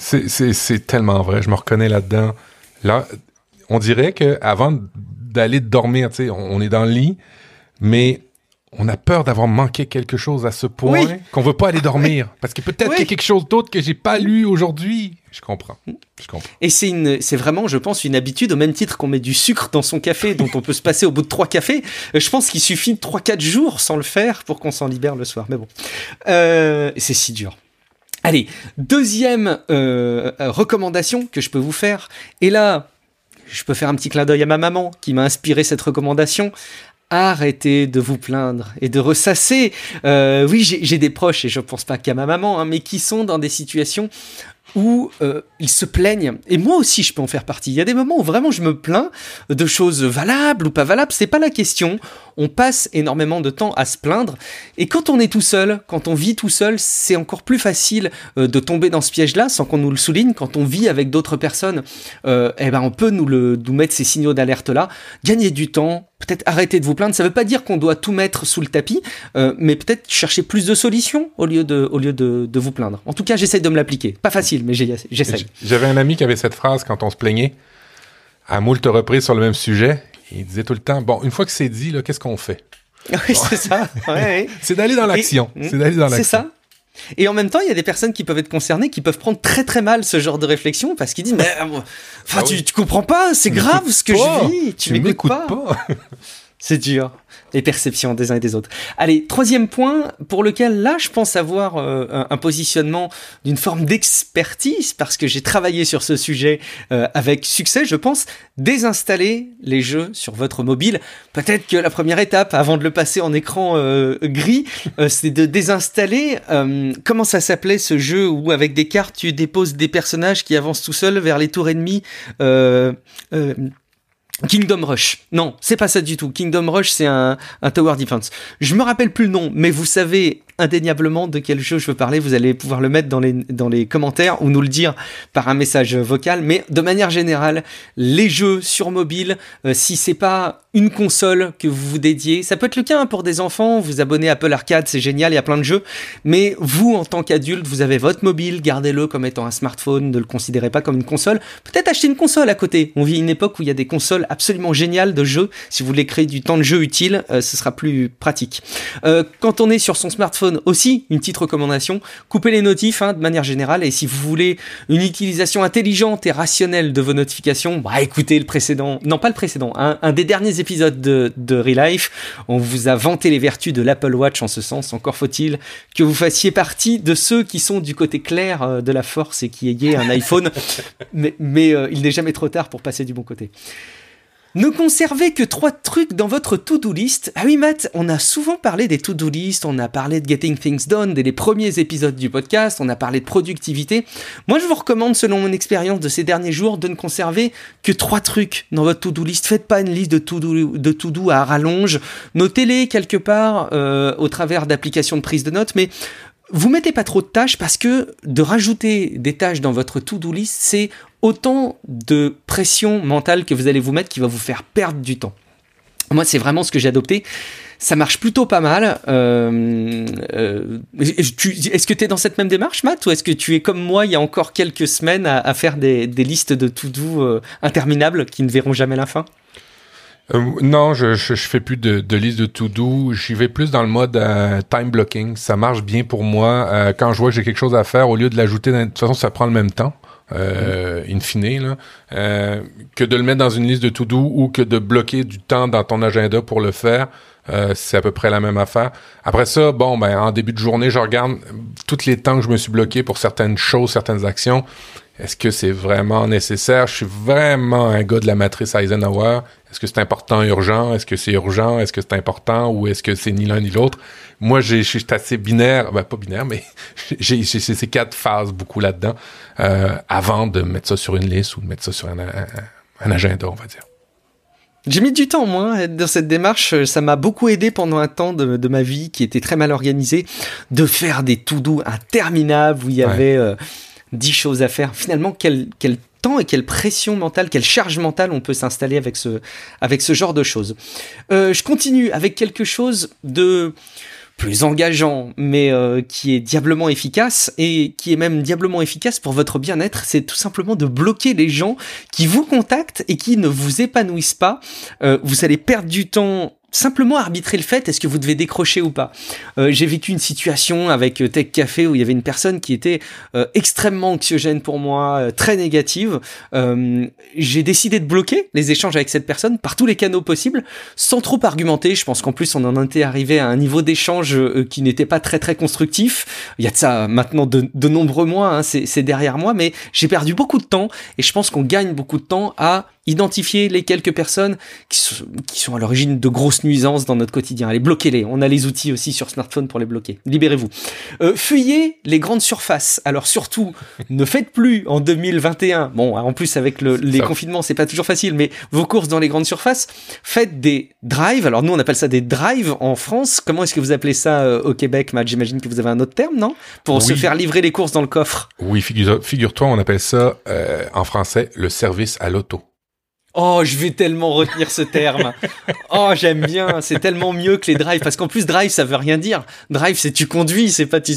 C'est tellement vrai, je me reconnais là-dedans. Là, on dirait que avant d'aller dormir, tu sais, on, est dans le lit, mais on a peur d'avoir manqué quelque chose à ce point qu'on veut pas aller dormir parce que peut-être qu'il y a quelque chose d'autre que j'ai pas lu aujourd'hui. Je comprends. Je comprends. Et c'est une, c'est vraiment, je pense, une habitude au même titre qu'on met du sucre dans son café, dont on peut se passer au bout de trois cafés. Euh, je pense qu'il suffit de trois quatre jours sans le faire pour qu'on s'en libère le soir. Mais bon, euh, c'est si dur. Allez, deuxième euh, recommandation que je peux vous faire. Et là, je peux faire un petit clin d'œil à ma maman qui m'a inspiré cette recommandation. Arrêtez de vous plaindre et de ressasser. Euh, oui, j'ai des proches, et je ne pense pas qu'à ma maman, hein, mais qui sont dans des situations où euh, ils se plaignent. Et moi aussi, je peux en faire partie. Il y a des moments où vraiment je me plains de choses valables ou pas valables. C'est pas la question. On passe énormément de temps à se plaindre. Et quand on est tout seul, quand on vit tout seul, c'est encore plus facile euh, de tomber dans ce piège-là sans qu'on nous le souligne. Quand on vit avec d'autres personnes, euh, eh ben on peut nous, le, nous mettre ces signaux d'alerte-là. Gagner du temps, peut-être arrêter de vous plaindre. Ça ne veut pas dire qu'on doit tout mettre sous le tapis, euh, mais peut-être chercher plus de solutions au lieu de, au lieu de, de vous plaindre. En tout cas, j'essaye de me l'appliquer. Pas facile, mais j'essaye. J'avais un ami qui avait cette phrase quand on se plaignait, à moult reprises sur le même sujet. Il disait tout le temps, bon, une fois que c'est dit, qu'est-ce qu'on fait? Oui, c'est ça. c'est d'aller dans l'action. C'est d'aller dans l'action. C'est ça. Et en même temps, il y a des personnes qui peuvent être concernées, qui peuvent prendre très très mal ce genre de réflexion parce qu'ils disent mais euh, enfin ah tu, comprends pas, c'est grave ce que je vis, tu, m'écoutes pas. C'est dur. Les perceptions des uns et des autres. Allez, troisième point pour lequel là, je pense avoir euh, un, positionnement d'une forme d'expertise parce que j'ai travaillé sur ce sujet euh, avec succès, je pense. Désinstaller les jeux sur votre mobile. Peut-être que la première étape, avant de le passer en écran euh, gris, c'est de désinstaller. comment ça s'appelait ce jeu où avec des cartes tu déposes des personnages qui avancent tout seuls vers les tours ennemies Kingdom Rush. Non, c'est pas ça du tout. Kingdom Rush, c'est un, tower defense. Je me rappelle plus le nom, mais vous savez indéniablement de quel jeu je veux parler. Vous allez pouvoir le mettre dans les, dans les commentaires ou nous le dire par un message vocal. Mais de manière générale, les jeux sur mobile, euh, si c'est pas une console que vous vous dédiez, ça peut être le cas pour des enfants, vous abonnez à Apple Arcade, c'est génial, il y a plein de jeux. Mais vous, en tant qu'adulte, vous avez votre mobile, gardez-le comme étant un smartphone, ne le considérez pas comme une console. Peut-être acheter une console à côté. On vit une époque où il y a des consoles absolument géniales de jeux. Si vous voulez créer du temps de jeu utile, euh, ce sera plus pratique. Euh, quand on est sur son smartphone, aussi, une petite recommandation, coupez les notifs hein, de manière générale et si vous voulez une utilisation intelligente et rationnelle de vos notifications, bah écoutez le précédent, non pas le précédent, un des derniers épisodes de, de Relife, on vous a vanté les vertus de l'Apple Watch en ce sens, encore faut-il que vous fassiez partie de ceux qui sont du côté clair euh, de la force et qui ayez un iPhone, mais, euh, il n'est jamais trop tard pour passer du bon côté. Ne conservez que trois trucs dans votre to-do list. Ah oui, Matt, on a souvent parlé des to-do list, on a parlé de getting things done dès les premiers épisodes du podcast, on a parlé de productivité. Moi, je vous recommande, selon mon expérience de ces derniers jours, de ne conserver que trois trucs dans votre to-do list. Faites pas une liste de to-do, à rallonge. Notez-les quelque part euh, au travers d'applications de prise de notes, mais vous mettez pas trop de tâches parce que de rajouter des tâches dans votre to-do list, c'est autant de pression mentale que vous allez vous mettre qui va vous faire perdre du temps. Moi, c'est vraiment ce que j'ai adopté. Ça marche plutôt pas mal. Euh, euh, est-ce que tu es dans cette même démarche, Matt, ou est-ce que tu es comme moi il y a encore quelques semaines à, faire des, listes de to-do euh, interminables qui ne verront jamais la fin? Non, je, je, fais plus de, de liste de to-do. J'y vais plus dans le mode time blocking. Ça marche bien pour moi. quand je vois que j'ai quelque chose à faire, au lieu de l'ajouter, de toute façon, ça prend le même temps euh, in fine, euh, que de le mettre dans une liste de to-do ou que de bloquer du temps dans ton agenda pour le faire. Euh, c'est à peu près la même affaire. Après ça, bon, ben en début de journée, je regarde tous les temps que je me suis bloqué pour certaines choses, certaines actions. Est-ce que c'est vraiment nécessaire? Je suis vraiment un gars de la matrice Eisenhower. Est-ce que c'est important, urgent? Est-ce que c'est urgent? Est-ce que c'est important? Ou est-ce que c'est ni l'un ni l'autre? Moi, je suis assez binaire. Ben, pas binaire, mais j'ai ces quatre phases beaucoup là-dedans euh, avant de mettre ça sur une liste ou de mettre ça sur un, agenda, on va dire. J'ai mis du temps, moi, dans cette démarche. Ça m'a beaucoup aidé pendant un temps de, ma vie qui était très mal organisé, de faire des to-do interminables où il y avait... Euh, 10 choses à faire. Finalement, quel, quel temps et quelle pression mentale, quelle charge mentale on peut s'installer avec ce, avec ce genre de choses. Euh, je continue avec quelque chose de plus engageant, mais euh, qui est diablement efficace et qui est même diablement efficace pour votre bien-être, c'est tout simplement de bloquer les gens qui vous contactent et qui ne vous épanouissent pas. Euh, vous allez perdre du temps simplement arbitrer le fait, est-ce que vous devez décrocher ou pas. Euh, j'ai vécu une situation avec euh, Tech Café où il y avait une personne qui était euh, extrêmement anxiogène pour moi, très négative. j'ai décidé de bloquer les échanges avec cette personne par tous les canaux possibles, sans trop argumenter. Je pense qu'en plus on en était arrivé à un niveau d'échange qui n'était pas très très constructif. Il y a de ça maintenant de, de nombreux mois, hein, c'est derrière moi, mais j'ai perdu beaucoup de temps et je pense qu'on gagne beaucoup de temps à identifier les quelques personnes qui sont, qui sont à l'origine de grosses nuisances dans notre quotidien. Allez, bloquez-les. On a les outils aussi sur smartphone pour les bloquer. Libérez-vous. Euh, fuyez les grandes surfaces. Alors surtout, ne faites plus en 2021. Bon, en plus avec le, les confinements, c'est pas toujours facile, mais vos courses dans les grandes surfaces, faites des drives. Alors nous, on appelle ça des drives en France. Comment est-ce que vous appelez ça euh, au Québec, Matt? J'imagine que vous avez un autre terme, non? Pour se faire livrer les courses dans le coffre. Oui, figure-toi, on appelle ça euh, en français le service à l'auto. Oh, je vais tellement retenir ce terme. Oh, j'aime bien. C'est tellement mieux que les drives. Parce qu'en plus, drive, ça veut rien dire. Drive, c'est tu conduis, c'est pas tu.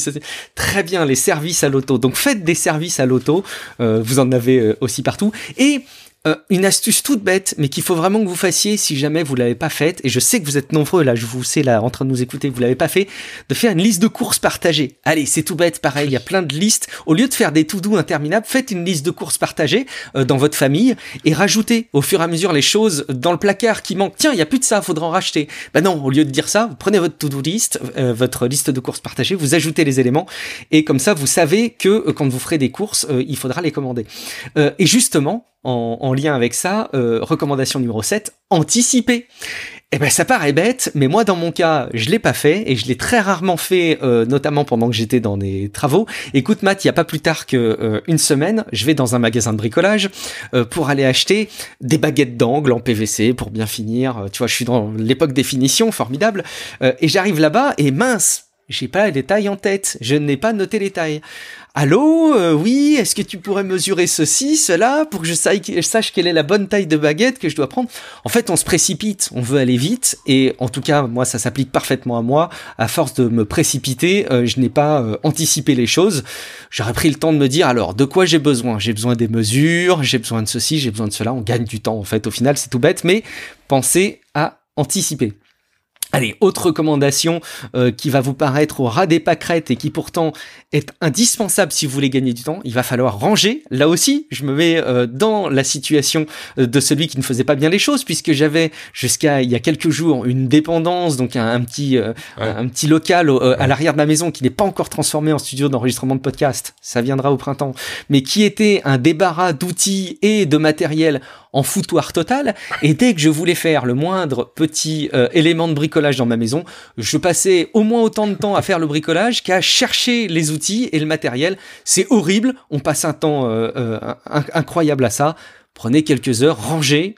Très bien, les services à l'auto. Donc, faites des services à l'auto. Euh, vous en avez euh, aussi partout. Et euh, une astuce toute bête, mais qu'il faut vraiment que vous fassiez si jamais vous l'avez pas faite. Et je sais que vous êtes nombreux là, je vous sais là en train de nous écouter, vous l'avez pas fait, de faire une liste de courses partagées. Allez, c'est tout bête, pareil, il y a plein de listes. Au lieu de faire des to-do interminables, faites une liste de courses partagées euh, dans votre famille et rajoutez au fur et à mesure les choses dans le placard qui manquent. Tiens, il y a plus de ça, faudra en racheter. Ben non, au lieu de dire ça, vous prenez votre to-do list, euh, votre liste de courses partagées, vous ajoutez les éléments et comme ça, vous savez que quand vous ferez des courses, il faudra les commander. et justement, en, lien avec ça, euh, recommandation numéro 7, anticiper. Eh ben ça paraît bête, mais moi dans mon cas, je l'ai pas fait et je l'ai très rarement fait, euh, notamment pendant que j'étais dans des travaux. Écoute Matt, il y a pas plus tard que euh, une semaine, je vais dans un magasin de bricolage pour aller acheter des baguettes d'angle en PVC pour bien finir. Tu vois, je suis dans l'époque des finitions, formidable. et j'arrive là-bas et mince, j'ai pas les tailles en tête, je n'ai pas noté les tailles. Allô, euh, oui, est-ce que tu pourrais mesurer ceci, cela, pour que je sache, quelle est la bonne taille de baguette que je dois prendre? En fait, on se précipite, on veut aller vite, et en tout cas, moi, ça s'applique parfaitement à moi. À force de me précipiter, euh, je n'ai pas euh, anticipé les choses. J'aurais pris le temps de me dire, alors, de quoi j'ai besoin? J'ai besoin des mesures, j'ai besoin de ceci, j'ai besoin de cela. On gagne du temps, en fait. Au final, c'est tout bête, mais pensez à anticiper. Allez, autre recommandation euh, qui va vous paraître au ras des pâquerettes et qui pourtant est indispensable si vous voulez gagner du temps, il va falloir ranger. Là aussi, je me mets euh, dans la situation euh, de celui qui ne faisait pas bien les choses puisque j'avais jusqu'à il y a quelques jours une dépendance, donc un, petit un petit local à l'arrière de ma maison qui n'est pas encore transformé en studio d'enregistrement de podcast. Ça viendra au printemps, mais qui était un débarras d'outils et de matériel en foutoir total. Et dès que je voulais faire le moindre petit euh, élément de bricolage dans ma maison, je passais au moins autant de temps à faire le bricolage qu'à chercher les outils et le matériel. C'est horrible. On passe un temps euh, euh, incroyable à ça. Prenez quelques heures, rangez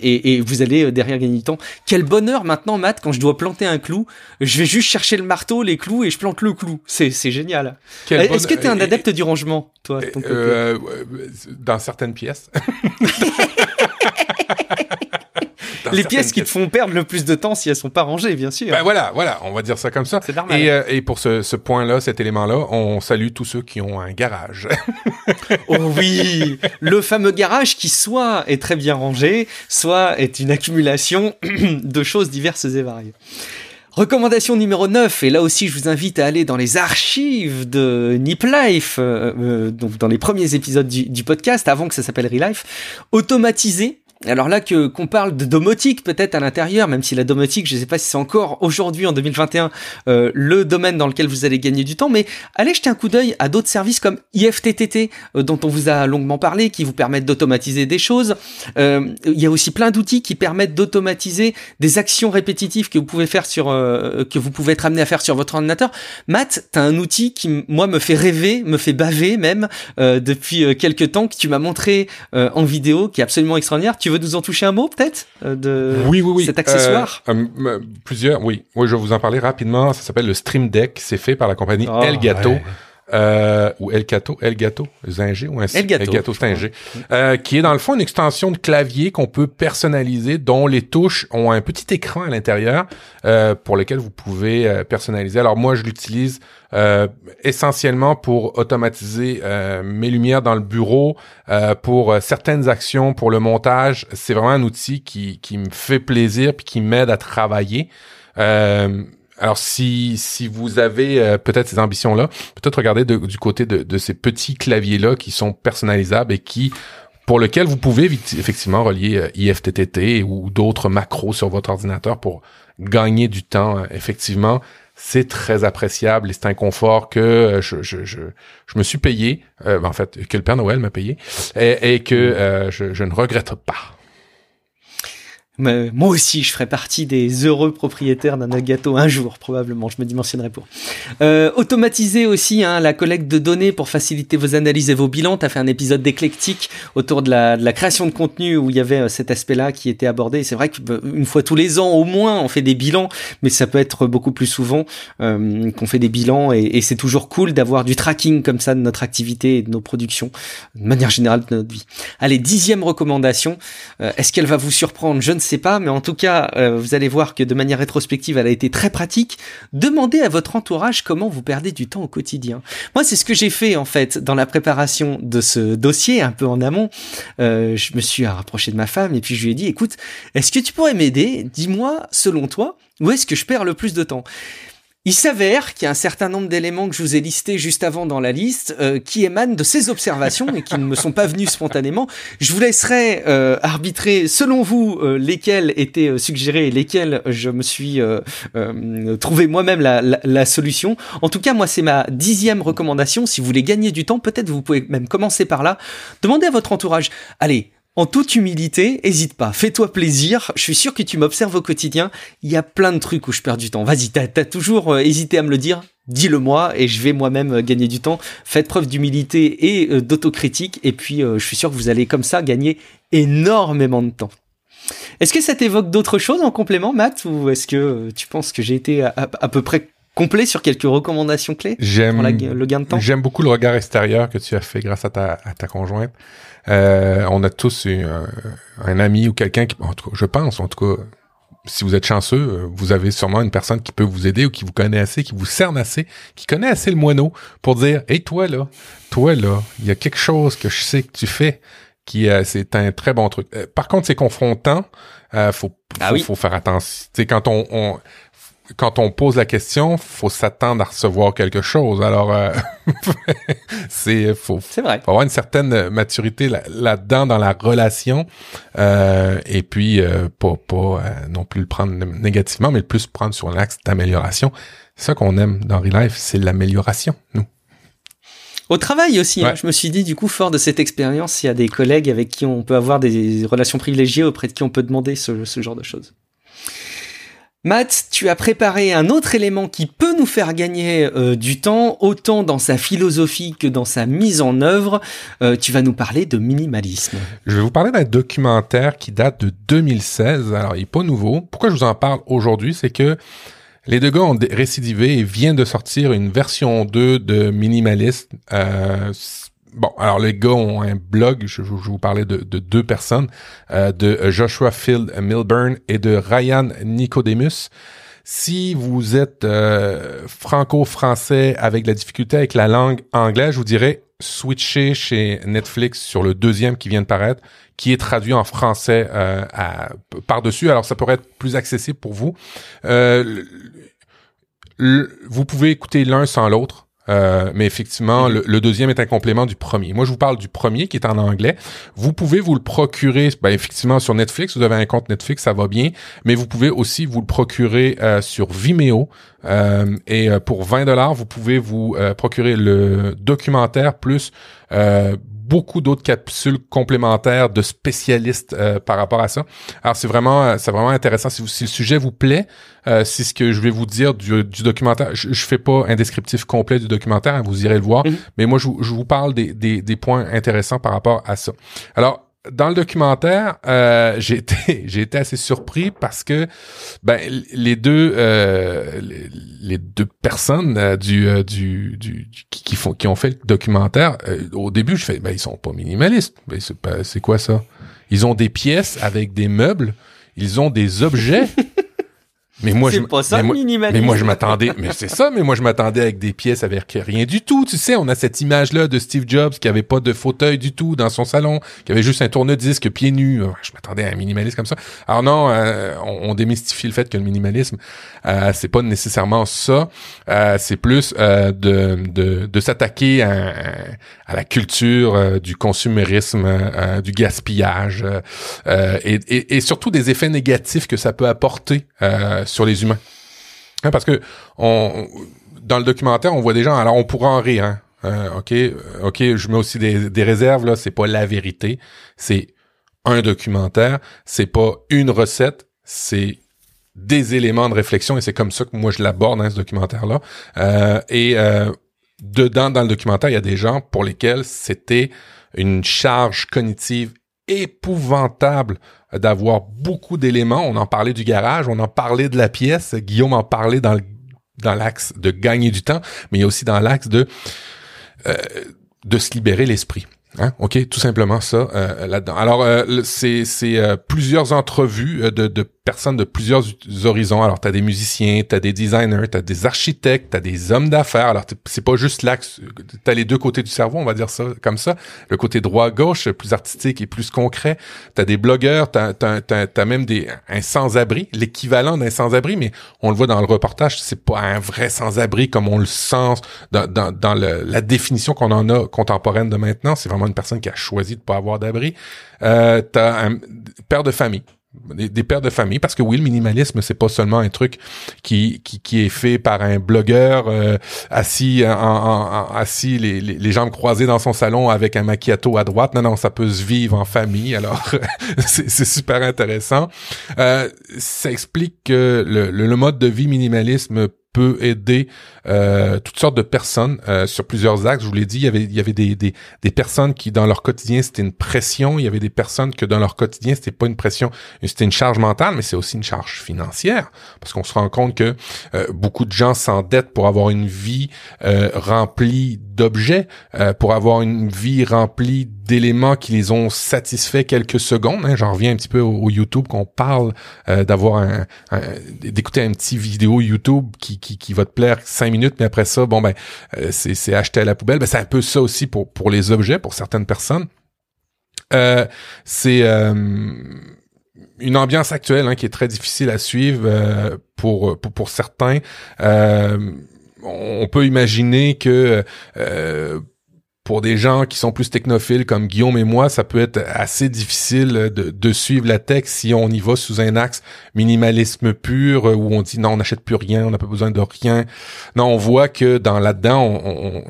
et, vous allez derrière gagner du temps. Quel bonheur maintenant, Matt, quand je dois planter un clou, je vais juste chercher le marteau, les clous et je plante le clou. C'est génial. Est-ce que tu es un adepte du rangement, toi Dans certaines pièces. les pièces qui te font perdre le plus de temps si elles sont pas rangées, bien sûr. Ben voilà, voilà, on va dire ça comme ça. C'est normal. Et, euh, et pour ce, ce point-là, cet élément-là, on salue tous ceux qui ont un garage. oh oui, le fameux garage qui soit est très bien rangé, soit est une accumulation de choses diverses et variées. Recommandation numéro 9, et là aussi je vous invite à aller dans les archives de Nip Life, euh, euh, donc dans les premiers épisodes du, du podcast, avant que ça s'appelle Relife, automatiser alors là que qu'on parle de domotique peut-être à l'intérieur, même si la domotique, je ne sais pas si c'est encore aujourd'hui en 2021 euh, le domaine dans lequel vous allez gagner du temps, mais allez jeter un coup d'œil à d'autres services comme IFTTT euh, dont on vous a longuement parlé, qui vous permettent d'automatiser des choses. Euh, il y a aussi plein d'outils qui permettent d'automatiser des actions répétitives que vous pouvez faire sur que vous pouvez être amené à faire sur votre ordinateur. Matt, tu as un outil qui moi me fait rêver, me fait baver même depuis quelques temps que tu m'as montré en vidéo, qui est absolument extraordinaire. Veux nous en toucher un mot peut-être euh, de oui, oui, oui. cet accessoire euh, euh, Plusieurs, oui. Oui, je vais vous en parler rapidement. Ça s'appelle le Stream Deck. C'est fait par la compagnie oh, Elgato. Ou Elgato, Elgato, Zinger ou un Elgato, Elgato Stinger, qui est dans le fond une extension de clavier qu'on peut personnaliser, dont les touches ont un petit écran à l'intérieur pour lequel vous pouvez personnaliser. Alors moi, je l'utilise euh, essentiellement pour automatiser euh, mes lumières dans le bureau, euh, pour certaines actions, pour le montage. C'est vraiment un outil qui, qui me fait plaisir puis qui m'aide à travailler. Alors si, si vous avez peut-être ces ambitions-là, peut-être regarder du côté de, de ces petits claviers-là qui sont personnalisables et qui pour lequel vous pouvez effectivement relier IFTTT ou d'autres macros sur votre ordinateur pour gagner du temps effectivement c'est très appréciable et c'est un confort que euh, je, je, je, je me suis payé, euh, en fait, que le Père Noël m'a payé, et, et que mm. euh, je, je ne regrette pas moi aussi, je ferai partie des heureux propriétaires d'un gâteau un jour, probablement. Je me dimensionnerai pour. Euh, automatiser aussi hein, la collecte de données pour faciliter vos analyses et vos bilans. Tu as fait un épisode d'éclectique autour de la, de la, création de contenu où il y avait euh, cet aspect-là qui était abordé. C'est vrai qu'une fois tous les ans, au moins, on fait des bilans, mais ça peut être beaucoup plus souvent euh, qu'on fait des bilans et, et c'est toujours cool d'avoir du tracking comme ça de notre activité et de nos productions, de manière générale de notre vie. Allez, dixième recommandation. Euh, est-ce qu'elle va vous surprendre? Je ne sais pas, mais en tout cas, euh, vous allez voir que de manière rétrospective, elle a été très pratique. Demandez à votre entourage comment vous perdez du temps au quotidien. Moi, c'est ce que j'ai fait en fait dans la préparation de ce dossier, un peu en amont. Euh, je me suis rapproché de ma femme et puis je lui ai dit, écoute, est-ce que tu pourrais m'aider? Dis-moi, selon toi, où est-ce que je perds le plus de temps? Il s'avère qu'il y a un certain nombre d'éléments que je vous ai listés juste avant dans la liste euh, qui émanent de ces observations et qui ne me sont pas venus spontanément. Je vous laisserai euh, arbitrer selon vous euh, lesquels étaient suggérés et lesquels je me suis trouvé moi-même la, la, la, solution. En tout cas, moi, c'est ma dixième recommandation. Si vous voulez gagner du temps, peut-être vous pouvez même commencer par là. Demandez à votre entourage. Allez, en toute humilité, hésite pas, fais-toi plaisir. Je suis sûr que tu m'observes au quotidien. Il y a plein de trucs où je perds du temps. Vas-y, t'as as toujours euh, hésité à me le dire. Dis-le moi et je vais moi-même euh, gagner du temps. Faites preuve d'humilité et euh, d'autocritique et puis je suis sûr que vous allez comme ça gagner énormément de temps. Est-ce que ça t'évoque d'autres choses en complément, Matt, ou est-ce que tu penses que j'ai été à, peu près complet sur quelques recommandations clés? J'aime le gain de temps? J'aime beaucoup le regard extérieur que tu as fait grâce à ta, à ta conjointe. Euh, on a tous un, ami ou quelqu'un qui, en tout cas, je pense, en tout cas, si vous êtes chanceux, vous avez sûrement une personne qui peut vous aider ou qui vous connaît assez, qui vous cerne assez, qui connaît assez le moineau pour dire, hey toi là, toi là, il y a quelque chose que je sais que tu fais qui euh, c'est un très bon truc. Euh, par contre, c'est confrontant. Euh, faut, ah faut faire attention. C'est quand on, on quand on pose la question, faut s'attendre à recevoir quelque chose. Alors, euh, c'est faut, faut avoir une certaine maturité là-dedans dans la relation, euh, et puis euh, pas, pas euh, non plus le prendre négativement, mais le plus prendre sur l'axe d'amélioration. C'est ça qu'on aime dans Relife, c'est l'amélioration, nous. Au travail aussi, hein. je me suis dit, du coup, fort de cette expérience, il y a des collègues avec qui on peut avoir des relations privilégiées, auprès de qui on peut demander ce, ce genre de choses. Matt, tu as préparé un autre élément qui peut nous faire gagner euh, du temps, autant dans sa philosophie que dans sa mise en œuvre. Euh, tu vas nous parler de minimalisme. Je vais vous parler d'un documentaire qui date de 2016. Alors, il est pas nouveau. Pourquoi je vous en parle aujourd'hui, c'est que les deux gars ont récidivé et viennent de sortir une version 2 de Minimaliste. Euh, Bon, alors les gars ont un blog, je, je, vous parlais de, de deux personnes, euh, de Joshua Field Milburn et de Ryan Nicodemus. Si vous êtes euh, franco-français avec la difficulté avec la langue anglaise, je vous dirais switcher chez Netflix sur le deuxième qui vient de paraître, qui est traduit en français euh, par-dessus. Alors ça pourrait être plus accessible pour vous. Euh, vous pouvez écouter l'un sans l'autre. Euh, mais effectivement, mhm. le, deuxième est un complément du premier. Moi, je vous parle du premier qui est en anglais. Vous pouvez vous le procurer, ben, effectivement, sur Netflix. Vous avez un compte Netflix, ça va bien. Mais vous pouvez aussi vous le procurer euh, sur Vimeo. Euh, et pour 20 dollars, vous pouvez vous procurer le documentaire plus beaucoup d'autres capsules complémentaires de spécialistes euh, par rapport à ça. Alors c'est vraiment euh, c'est vraiment intéressant si, si, le sujet vous plaît, euh, c'est ce que je vais vous dire du, du documentaire. Je, je fais pas un descriptif complet du documentaire, hein, vous irez le voir, mm-hmm. mais moi je, je vous parle des, des, des points intéressants par rapport à ça. Alors dans le documentaire, euh, j'ai été j'ai été assez surpris parce que ben les deux euh, les, deux personnes euh, du, euh, du, du qui, font qui ont fait le documentaire au début je fais ben ils sont pas minimalistes. Ben c'est quoi ça? Ils ont des pièces avec des meubles, ils ont des objets Mais moi, je, pas ça, mais, mais moi, je m'attendais, mais c'est ça, mais moi, je m'attendais avec des pièces avec rien du tout. Tu sais, on a cette image-là de Steve Jobs qui avait pas de fauteuil du tout dans son salon, qui avait juste un tourne-disque pieds nus. Euh, je m'attendais à un minimalisme comme ça. Alors non, euh, on, démystifie le fait que le minimalisme, euh, c'est pas nécessairement ça. Euh, c'est plus de, de, de s'attaquer à, à, la culture du consumérisme, du gaspillage et, et, et, surtout des effets négatifs que ça peut apporter sur les humains. Hein, parce que on, dans le documentaire, on voit des gens, alors on pourra en rire, hein. Euh, ok, euh, ok, je mets aussi des, réserves là. C'est pas la vérité, c'est un documentaire, c'est pas une recette, c'est des éléments de réflexion et c'est comme ça que moi je l'aborde dans ce documentaire là. Euh, et dedans dans le documentaire, il y a des gens pour lesquels c'était une charge cognitive épouvantable d'avoir beaucoup d'éléments. On en parlait du garage, on en parlait de la pièce. Guillaume en parlait dans dans l'axe de gagner du temps, mais il y a aussi dans l'axe de euh, de se libérer l'esprit. Hein? OK, tout simplement ça euh, là-dedans. Alors, euh, c'est euh, plusieurs entrevues de, de personnes de plusieurs horizons. Alors, tu as des musiciens, tu as des designers, tu as des architectes, tu as des hommes d'affaires. Alors, c'est pas juste l'axe, tu as les deux côtés du cerveau, on va dire ça comme ça. Le côté droit-gauche, plus artistique et plus concret. Tu as des blogueurs, tu as, même des un sans-abri, l'équivalent d'un sans-abri, mais on le voit dans le reportage, c'est pas un vrai sans-abri comme on le sent dans, dans, dans la définition qu'on en a contemporaine de maintenant. C'est vraiment une personne qui a choisi de pas avoir d'abri. Euh, tu as un père de famille des, pères de famille parce que oui le minimalisme c'est pas seulement un truc qui qui, qui est fait par un blogueur euh, assis assis les, les, jambes croisées dans son salon avec un macchiato à droite. Non non ça peut se vivre en famille alors c'est super intéressant. Euh, ça explique que le, le, mode de vie minimalisme peut aider euh, toutes sortes de personnes euh, sur plusieurs axes. Je vous l'ai dit, il y avait, il y avait des, des, des personnes qui, dans leur quotidien, c'était une pression. Il y avait des personnes que, dans leur quotidien, c'était pas une pression, c'était une charge mentale, mais c'est aussi une charge financière. Parce qu'on se rend compte que euh, beaucoup de gens s'endettent pour avoir une vie remplie d'objets, pour avoir une vie remplie d'éléments qui les ont satisfaits quelques secondes. Hein. J'en reviens un petit peu au, YouTube qu'on parle d'avoir un, d'écouter un petit vidéo YouTube qui, qui, qui va te plaire cinq minutes, mais après ça, bon ben, euh, c'est acheté à la poubelle. Ben, c'est un peu ça aussi pour pour les objets, pour certaines personnes. Euh, c'est euh, une ambiance actuelle hein, qui est très difficile à suivre pour, pour, pour certains. on peut imaginer que pour des gens qui sont plus technophiles comme Guillaume et moi, ça peut être assez difficile de, de suivre la tech si on y va sous un axe minimalisme pur où on dit non, on n'achète plus rien, on n'a pas besoin de rien. Non, on voit que dans là-dedans,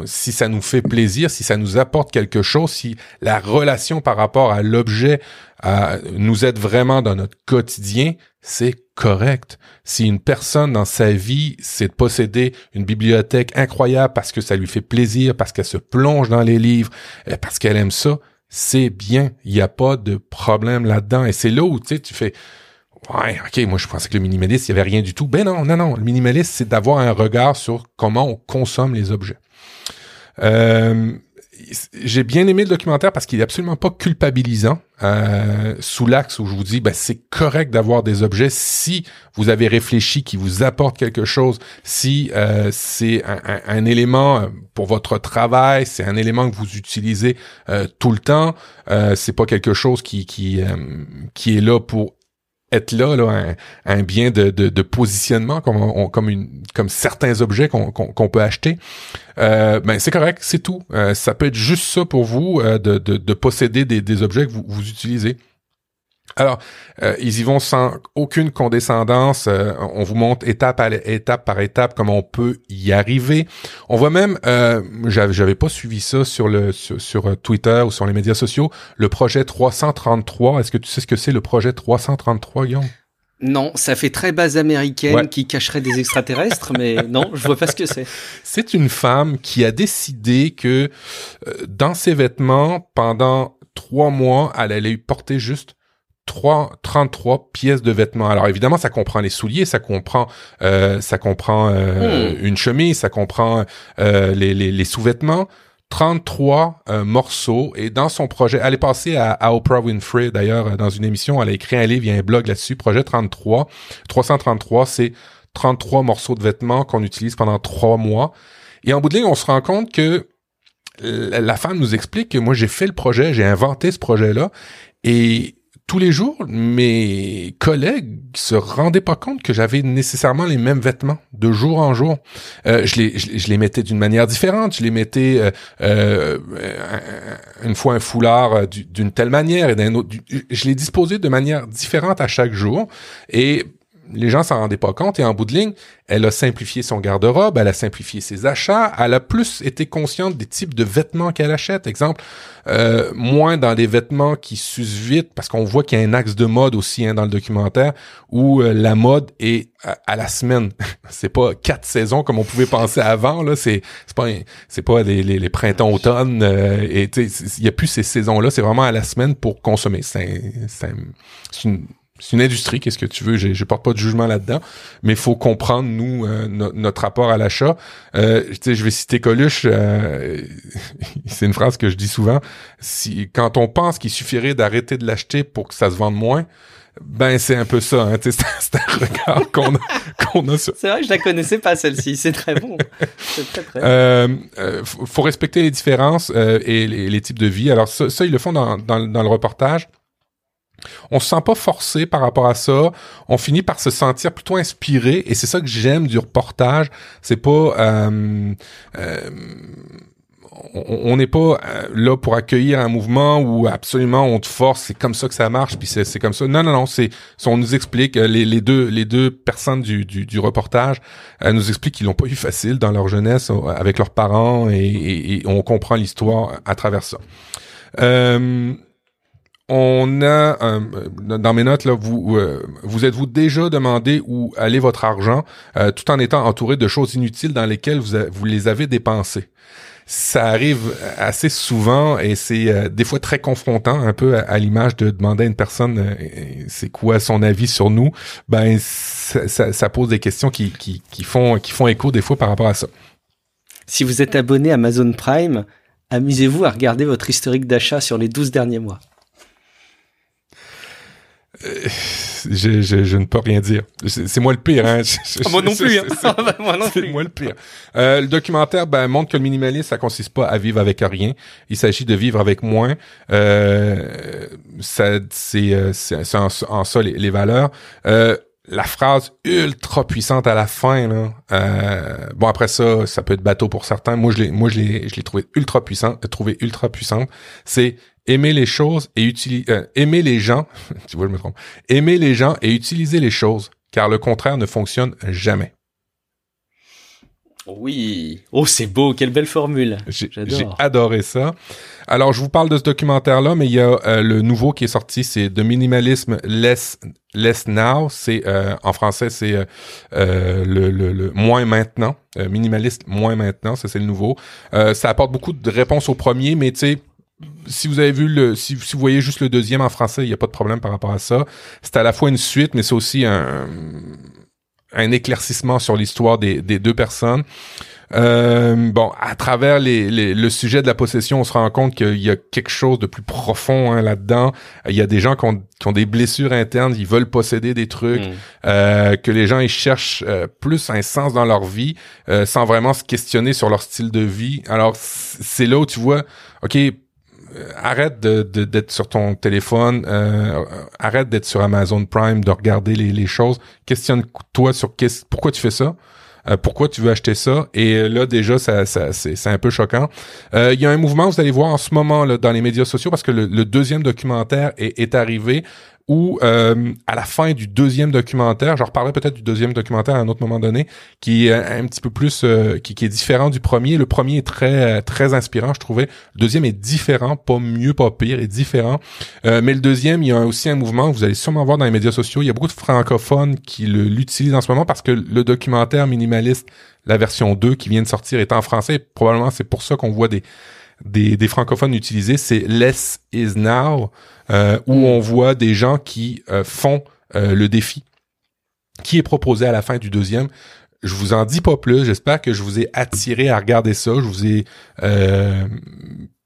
si ça nous fait plaisir, si ça nous apporte quelque chose, si la relation par rapport à l'objet nous aide vraiment dans notre quotidien, c'est correct. Si une personne dans sa vie, c'est de posséder une bibliothèque incroyable parce que ça lui fait plaisir, parce qu'elle se plonge dans les livres, euh, parce qu'elle aime ça, c'est bien. Il n'y a pas de problème là-dedans. Et c'est là où, tu fais, ouais, ok, moi je pensais que le minimaliste, il n'y avait rien du tout. Ben non, non, non. Le minimaliste, c'est d'avoir un regard sur comment on consomme les objets. Euh, j'ai bien aimé le documentaire parce qu'il est absolument pas culpabilisant euh, sous l'axe où je vous dis ben, c'est correct d'avoir des objets si vous avez réfléchi qui vous apporte quelque chose si euh, c'est un, élément euh, pour votre travail c'est un élément que vous utilisez tout le temps c'est pas quelque chose qui qui qui est là pour être là, là un, bien de, de, positionnement comme comme une comme certains objets qu'on qu'on peut acheter. Euh, ben c'est correct c'est tout. Euh, ça peut être juste ça pour vous euh, de, de, de posséder des, des objets que vous, vous utilisez alors, euh, ils y vont sans aucune condescendance. Euh, on vous montre étape, à étape par étape comment on peut y arriver. On voit même, euh, j'avais pas suivi ça sur le sur, euh, Twitter ou sur les médias sociaux, le projet 333. Est-ce que tu sais ce que c'est le projet 333, Guillaume? Non, ça fait très base américaine qui cacherait des extraterrestres, mais non, je vois pas ce que c'est. C'est une femme qui a décidé que dans ses vêtements, pendant trois mois, elle allait porter juste 3, 33 pièces de vêtements. Alors évidemment, ça comprend les souliers, ça comprend, euh, ça comprend euh, hmm. une chemise, ça comprend euh, les, les, les sous-vêtements. 33 euh, morceaux et dans son projet, elle est passée à, à Oprah Winfrey d'ailleurs dans une émission, elle a écrit un livre, il y a un blog là-dessus, projet 33, 333, c'est 33 morceaux de vêtements qu'on utilise pendant trois mois. Et en bout de ligne, on se rend compte que la femme nous explique que moi j'ai fait le projet, j'ai inventé ce projet-là et tous les jours, mes collègues se rendaient pas compte que j'avais nécessairement les mêmes vêtements de jour en jour. Euh, je, les, je, les mettais d'une manière différente. Je les mettais euh, euh, une fois un foulard d'une telle manière et d'un autre. Je les disposais de manière différente à chaque jour. Et les gens s'en rendaient pas compte et en bout de ligne, elle a simplifié son garde-robe, elle a simplifié ses achats, elle a plus été consciente des types de vêtements qu'elle achète. Exemple, euh, moins dans des vêtements qui s'usent vite parce qu'on voit qu'il y a un axe de mode aussi hein, dans le documentaire où euh, la mode est à, la semaine. c'est pas quatre saisons comme on pouvait penser avant là. C'est c'est pas c'est pas les, les, printemps automne euh, et il y a plus ces saisons là. C'est vraiment à la semaine pour consommer. C'est c'est une c'est une industrie, qu'est-ce que tu veux, je, je porte pas de jugement là-dedans, mais il faut comprendre, nous, euh, notre rapport à l'achat. Euh, je vais citer Coluche, euh, c'est une phrase que je dis souvent, si quand on pense qu'il suffirait d'arrêter de l'acheter pour que ça se vende moins, ben c'est un peu ça, hein, c'est un regard qu'on a, qu'on a sur... C'est vrai, je la connaissais pas celle-ci, c'est très bon. C'est très très. Euh, euh, faut respecter les différences euh, et les, les, types de vie. Alors ça, ça ils le font dans, dans, dans le reportage. On se sent pas forcé par rapport à ça. On finit par se sentir plutôt inspiré et c'est ça que j'aime du reportage. C'est pas euh, euh, on n'est pas euh, là pour accueillir un mouvement où absolument on te force, c'est comme ça que ça marche, puis c'est comme ça. Non, non, non, c'est on nous explique les, deux les deux personnes du, du, reportage nous expliquent qu'ils l'ont pas eu facile dans leur jeunesse avec leurs parents et, on comprend l'histoire à travers ça. On a euh, dans mes notes là, vous euh, vous êtes-vous déjà demandé où allait votre argent, euh, tout en étant entouré de choses inutiles dans lesquelles vous, vous les avez dépensées? Ça arrive assez souvent et c'est des fois très confrontant, un peu à, l'image de demander à une personne c'est quoi son avis sur nous? Ben ça, ça, pose des questions qui, qui, qui font qui font écho des fois par rapport à ça. Si vous êtes abonné à Amazon Prime, amusez-vous à regarder votre historique d'achat sur les 12 derniers mois. Euh, je, je, je, ne peux rien dire. C'est moi le pire. Hein. Ah, moi non plus. Hein. moi non plus. moi le pire. Euh, le documentaire ben, montre que le minimalisme, ça consiste pas à vivre avec rien. Il s'agit de vivre avec moins. Euh, ça, c'est, euh, en, en, ça les, les valeurs. Euh, la phrase ultra puissante à la fin là, euh, bon après ça ça peut être bateau pour certains moi je l'ai moi je l'ai je l'ai trouvé ultra puissant trouvé ultra puissante c'est aimer les choses et utiliser euh, aimer les gens tu vois je me trompe aimer les gens et utiliser les choses car le contraire ne fonctionne jamais oui. Oh, c'est beau, quelle belle formule. J'ai adoré ça. Alors, je vous parle de ce documentaire-là, mais il y a euh, le nouveau qui est sorti, c'est de minimalisme less less now. C'est euh, en français, c'est euh, le, le, le, moins maintenant. minimaliste moins maintenant, ça c'est le nouveau. ça apporte beaucoup de réponses au premier, mais tu sais si vous avez vu le, si, si, vous voyez juste le deuxième en français, il n'y a pas de problème par rapport à ça. C'est à la fois une suite, mais c'est aussi un, un éclaircissement sur l'histoire des, des, deux personnes. Euh, bon, à travers les, les, le sujet de la possession, on se rend compte qu'il y a quelque chose de plus profond hein, là-dedans. Il y a des gens qui ont, qui ont, des blessures internes, ils veulent posséder des trucs, mm. euh, que les gens ils cherchent euh, plus un sens dans leur vie, euh, sans vraiment se questionner sur leur style de vie. Alors c'est là où tu vois, ok, arrête de, d'être sur ton téléphone, euh, arrête d'être sur Amazon Prime, de regarder les, les choses. Questionne-toi sur pourquoi tu fais ça. Euh, pourquoi tu veux acheter ça et là déjà ça, ça c'est, un peu choquant. Il y a un mouvement vous allez voir en ce moment là, dans les médias sociaux parce que le, le deuxième documentaire est, est arrivé où euh, à la fin du deuxième documentaire, je reparlerai peut-être du deuxième documentaire à un autre moment donné, qui est un petit peu plus, euh, qui, est différent du premier. Le premier est très très inspirant, je trouvais. Le deuxième est différent, pas mieux, pas pire, est différent. Euh, mais le deuxième, il y a aussi un mouvement, vous allez sûrement voir dans les médias sociaux, il y a beaucoup de francophones qui l'utilisent en ce moment parce que le documentaire minimaliste, la version 2 qui vient de sortir, est en français. Probablement, c'est pour ça qu'on voit des des, des francophones utiliser, c'est Less is Now, euh, où on voit des gens qui euh, font euh, le défi qui est proposé à la fin du deuxième. Je vous en dis pas plus. J'espère que je vous ai attiré à regarder ça. Je vous ai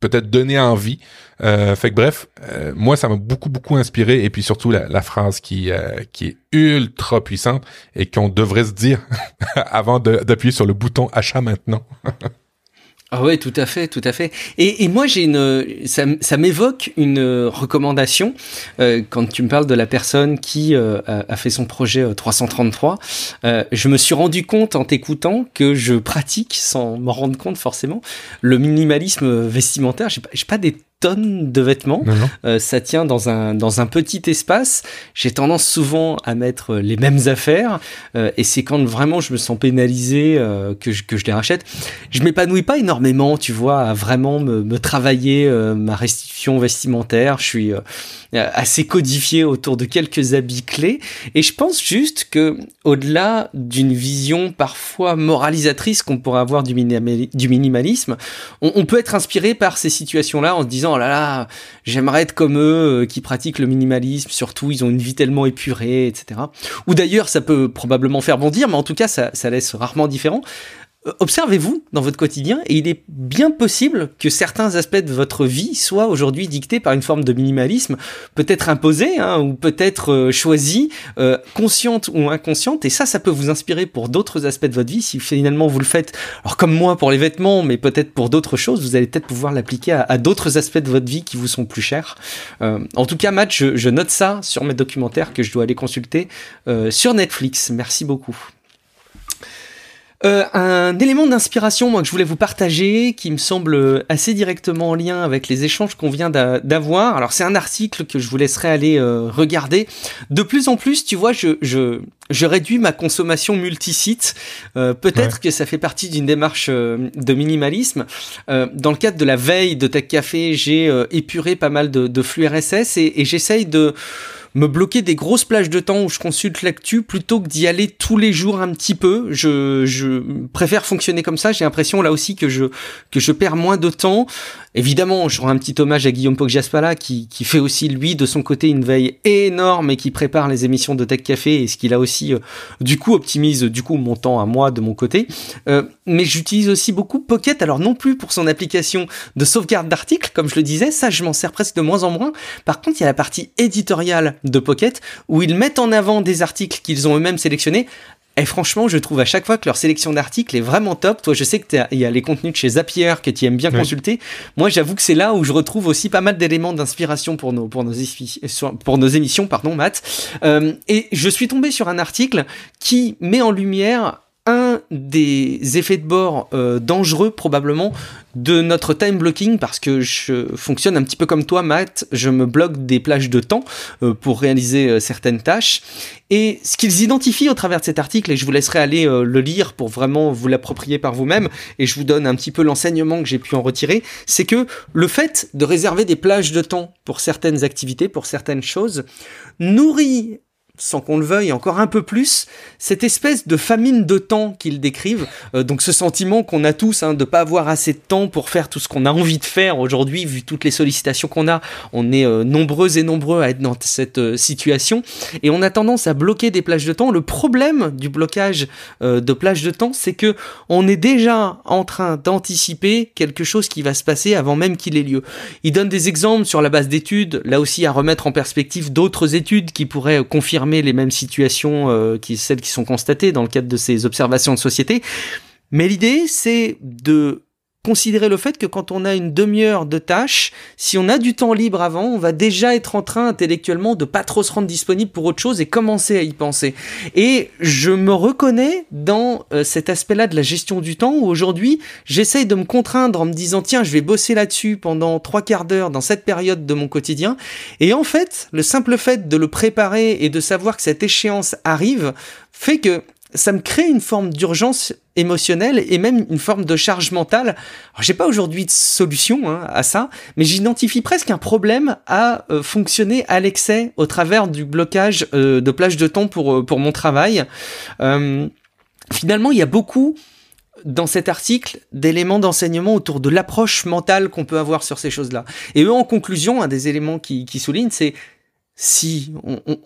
peut-être donné envie. fait que bref, moi ça m'a beaucoup beaucoup inspiré et puis surtout la, la phrase qui qui est ultra puissante et qu'on devrait se dire avant d'appuyer sur le bouton achat maintenant. Ah ouais, tout à fait, tout à fait. Et, et moi, j'ai une, ça, m'évoque une recommandation euh, quand tu me parles de la personne qui euh, a, fait son projet 333. Euh, euh, je me suis rendu compte en t'écoutant que je pratique, sans m'en rendre compte forcément, le minimalisme vestimentaire. J'ai pas, pas des tonnes de vêtements. Euh, ça tient dans un, dans un petit espace. J'ai tendance souvent à mettre les mêmes affaires. Euh, et c'est quand vraiment je me sens pénalisé euh, que, je, que je les rachète. Je m'épanouis pas énormément, tu vois, à vraiment me, me travailler ma restitution vestimentaire. Je suis assez codifié autour de quelques habits clés. Et je pense juste que, au-delà d'une vision parfois moralisatrice qu'on pourrait avoir du, minimalisme, on, peut être inspiré par ces situations-là en se disant, oh là là, j'aimerais être comme eux qui pratiquent le minimalisme. Surtout, ils ont une vie tellement épurée, etc. Ou d'ailleurs, ça peut probablement faire bondir, mais en tout cas, ça, ça laisse rarement différent. Euh, observez-vous dans votre quotidien et il est bien possible que certains aspects de votre vie soient aujourd'hui dictés par une forme de minimalisme, peut-être imposée hein, ou peut-être euh, choisie, euh, consciente ou inconsciente. Et ça, ça peut vous inspirer pour d'autres aspects de votre vie. Si finalement vous le faites, alors comme moi pour les vêtements, mais peut-être pour d'autres choses, vous allez peut-être pouvoir l'appliquer à, d'autres aspects de votre vie qui vous sont plus chers. en tout cas, Matt, je, je, note ça sur mes documentaires que je dois aller consulter sur Netflix. Merci beaucoup. Euh, un élément d'inspiration moi que je voulais vous partager qui me semble assez directement en lien avec les échanges qu'on vient d'avoir. Alors c'est un article que je vous laisserai aller euh, regarder. De plus en plus, tu vois, je, je, je réduis ma consommation multisite. Euh, Peut-être que ça fait partie d'une démarche euh, de minimalisme. Euh, dans le cadre de la veille de Tech Café, j'ai épuré pas mal de, de flux RSS et, et j'essaye de me bloquer des grosses plages de temps où je consulte l'actu plutôt que d'y aller tous les jours un petit peu. Je, je préfère fonctionner comme ça. J'ai l'impression là aussi que je que je perds moins de temps. Évidemment, je rends un petit hommage à Guillaume Poggiaspala qui, qui fait aussi lui de son côté une veille énorme et qui prépare les émissions de Tech Café et ce qu'il a aussi euh, du coup optimise du coup mon temps à moi de mon côté. Euh, mais j'utilise aussi beaucoup Pocket, alors non plus pour son application de sauvegarde d'articles comme je le disais, ça je m'en sers presque de moins en moins. Par contre, il y a la partie éditoriale de Pocket où ils mettent en avant des articles qu'ils ont eux-mêmes sélectionnés et franchement, je trouve à chaque fois que leur sélection d'articles est vraiment top. Toi, je sais que il y a les contenus de chez Zapier que tu aimes bien consulter. Moi, j'avoue que c'est là où je retrouve aussi pas mal d'éléments d'inspiration pour nos pour nos pour nos émissions, pardon, Matt. Euh, et je suis tombé sur un article qui met en lumière des effets de bord euh, dangereux probablement de notre time blocking parce que je fonctionne un petit peu comme toi Matt, je me bloque des plages de temps euh, pour réaliser euh, certaines tâches. Et ce qu'ils identifient au travers de cet article et je vous laisserai aller le lire pour vraiment vous l'approprier par vous-même et je vous donne un petit peu l'enseignement que j'ai pu en retirer, c'est que le fait de réserver des plages de temps pour certaines activités, pour certaines choses nourrit sans qu'on le veuille, encore un peu plus, cette espèce de famine de temps qu'ils décrivent. Euh, donc ce sentiment qu'on a tous hein, de pas avoir assez de temps pour faire tout ce qu'on a envie de faire aujourd'hui, vu toutes les sollicitations qu'on a. On est euh, nombreux et nombreux à être dans cette euh, situation et on a tendance à bloquer des plages de temps. Le problème du blocage de plages de temps, c'est que on est déjà en train d'anticiper quelque chose qui va se passer avant même qu'il ait lieu. Il donne des exemples sur la base d'études, là aussi à remettre en perspective d'autres études qui pourraient confirmer les mêmes situations euh, qui celles qui sont constatées dans le cadre de ces observations de société. Mais l'idée, c'est de considérer le fait que quand on a une demi-heure de tâche, si on a du temps libre avant, on va déjà être en train intellectuellement de pas trop se rendre disponible pour autre chose et commencer à y penser. Et je me reconnais dans euh, cet aspect-là de la gestion du temps où aujourd'hui, j'essaye de me contraindre en me disant tiens, je vais bosser là-dessus pendant trois quarts d'heure dans cette période de mon quotidien. Et en fait, le simple fait de le préparer et de savoir que cette échéance arrive fait que ça me crée une forme d'urgence émotionnelle et même une forme de charge mentale. J'ai pas aujourd'hui de solution hein, à ça, mais j'identifie presque un problème à euh, fonctionner à l'excès au travers du blocage euh, de plage de temps pour euh, pour mon travail. finalement, il y a beaucoup dans cet article d'éléments d'enseignement autour de l'approche mentale qu'on peut avoir sur ces choses-là. Et eux, en conclusion, un des éléments qui, qui soulignent, c'est si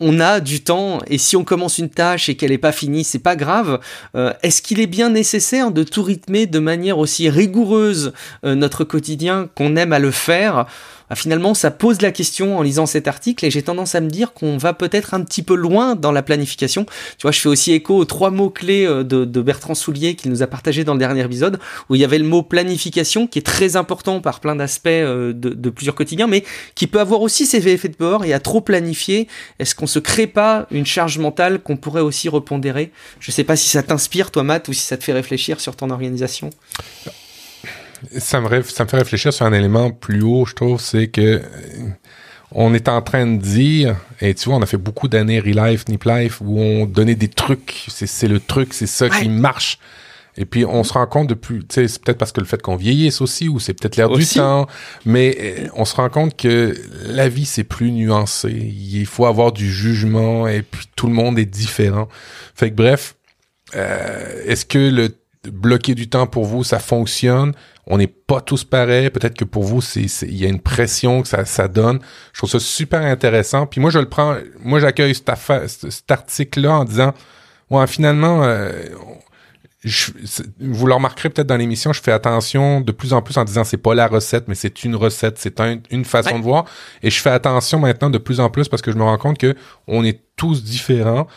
on, a du temps et si on commence une tâche et qu'elle n'est pas finie, c'est pas grave. Euh, est-ce qu'il est bien nécessaire de tout rythmer de manière aussi rigoureuse euh, notre quotidien qu'on aime à le faire? Finalement, ça pose la question en lisant cet article et j'ai tendance à me dire qu'on va peut-être un petit peu loin dans la planification. Tu vois, je fais aussi écho aux trois mots-clés euh, de, Bertrand Soulier qu'il nous a partagé dans le dernier épisode où il y avait le mot planification qui est très important par plein d'aspects de, de plusieurs quotidiens, mais qui peut avoir aussi ses effets de bord et à trop planifier est-ce qu'on se crée pas une charge mentale qu'on pourrait aussi repondérer? Je sais pas si ça t'inspire, toi, Matt, ou si ça te fait réfléchir sur ton organisation. Ça me, ça me fait réfléchir sur un élément plus haut, je trouve, c'est que euh, on est en train de dire, et tu vois, on a fait beaucoup d'années Relife, Nip Life, où on donnait des trucs, c'est le truc, c'est ça qui marche. Et puis on se rend compte de plus, tu sais, c'est peut-être parce que le fait qu'on vieillisse aussi, ou c'est peut-être l'air du temps, mais euh, on se rend compte que la vie c'est plus nuancé. Il faut avoir du jugement et puis tout le monde est différent. Fait que bref, euh, est-ce que le bloquer du temps pour vous ça fonctionne? On n'est pas tous pareils. Peut-être que pour vous il y a une pression que ça ça donne. Je trouve ça super intéressant. Puis moi je le prends, moi j'accueille cet, article là en disant, ouais finalement. Euh, je, vous le remarquerez peut-être dans l'émission, je fais attention de plus en plus en disant c'est pas la recette, mais c'est une recette, c'est une façon de voir. Et je fais attention maintenant de plus en plus parce que je me rends compte que on est tous différents.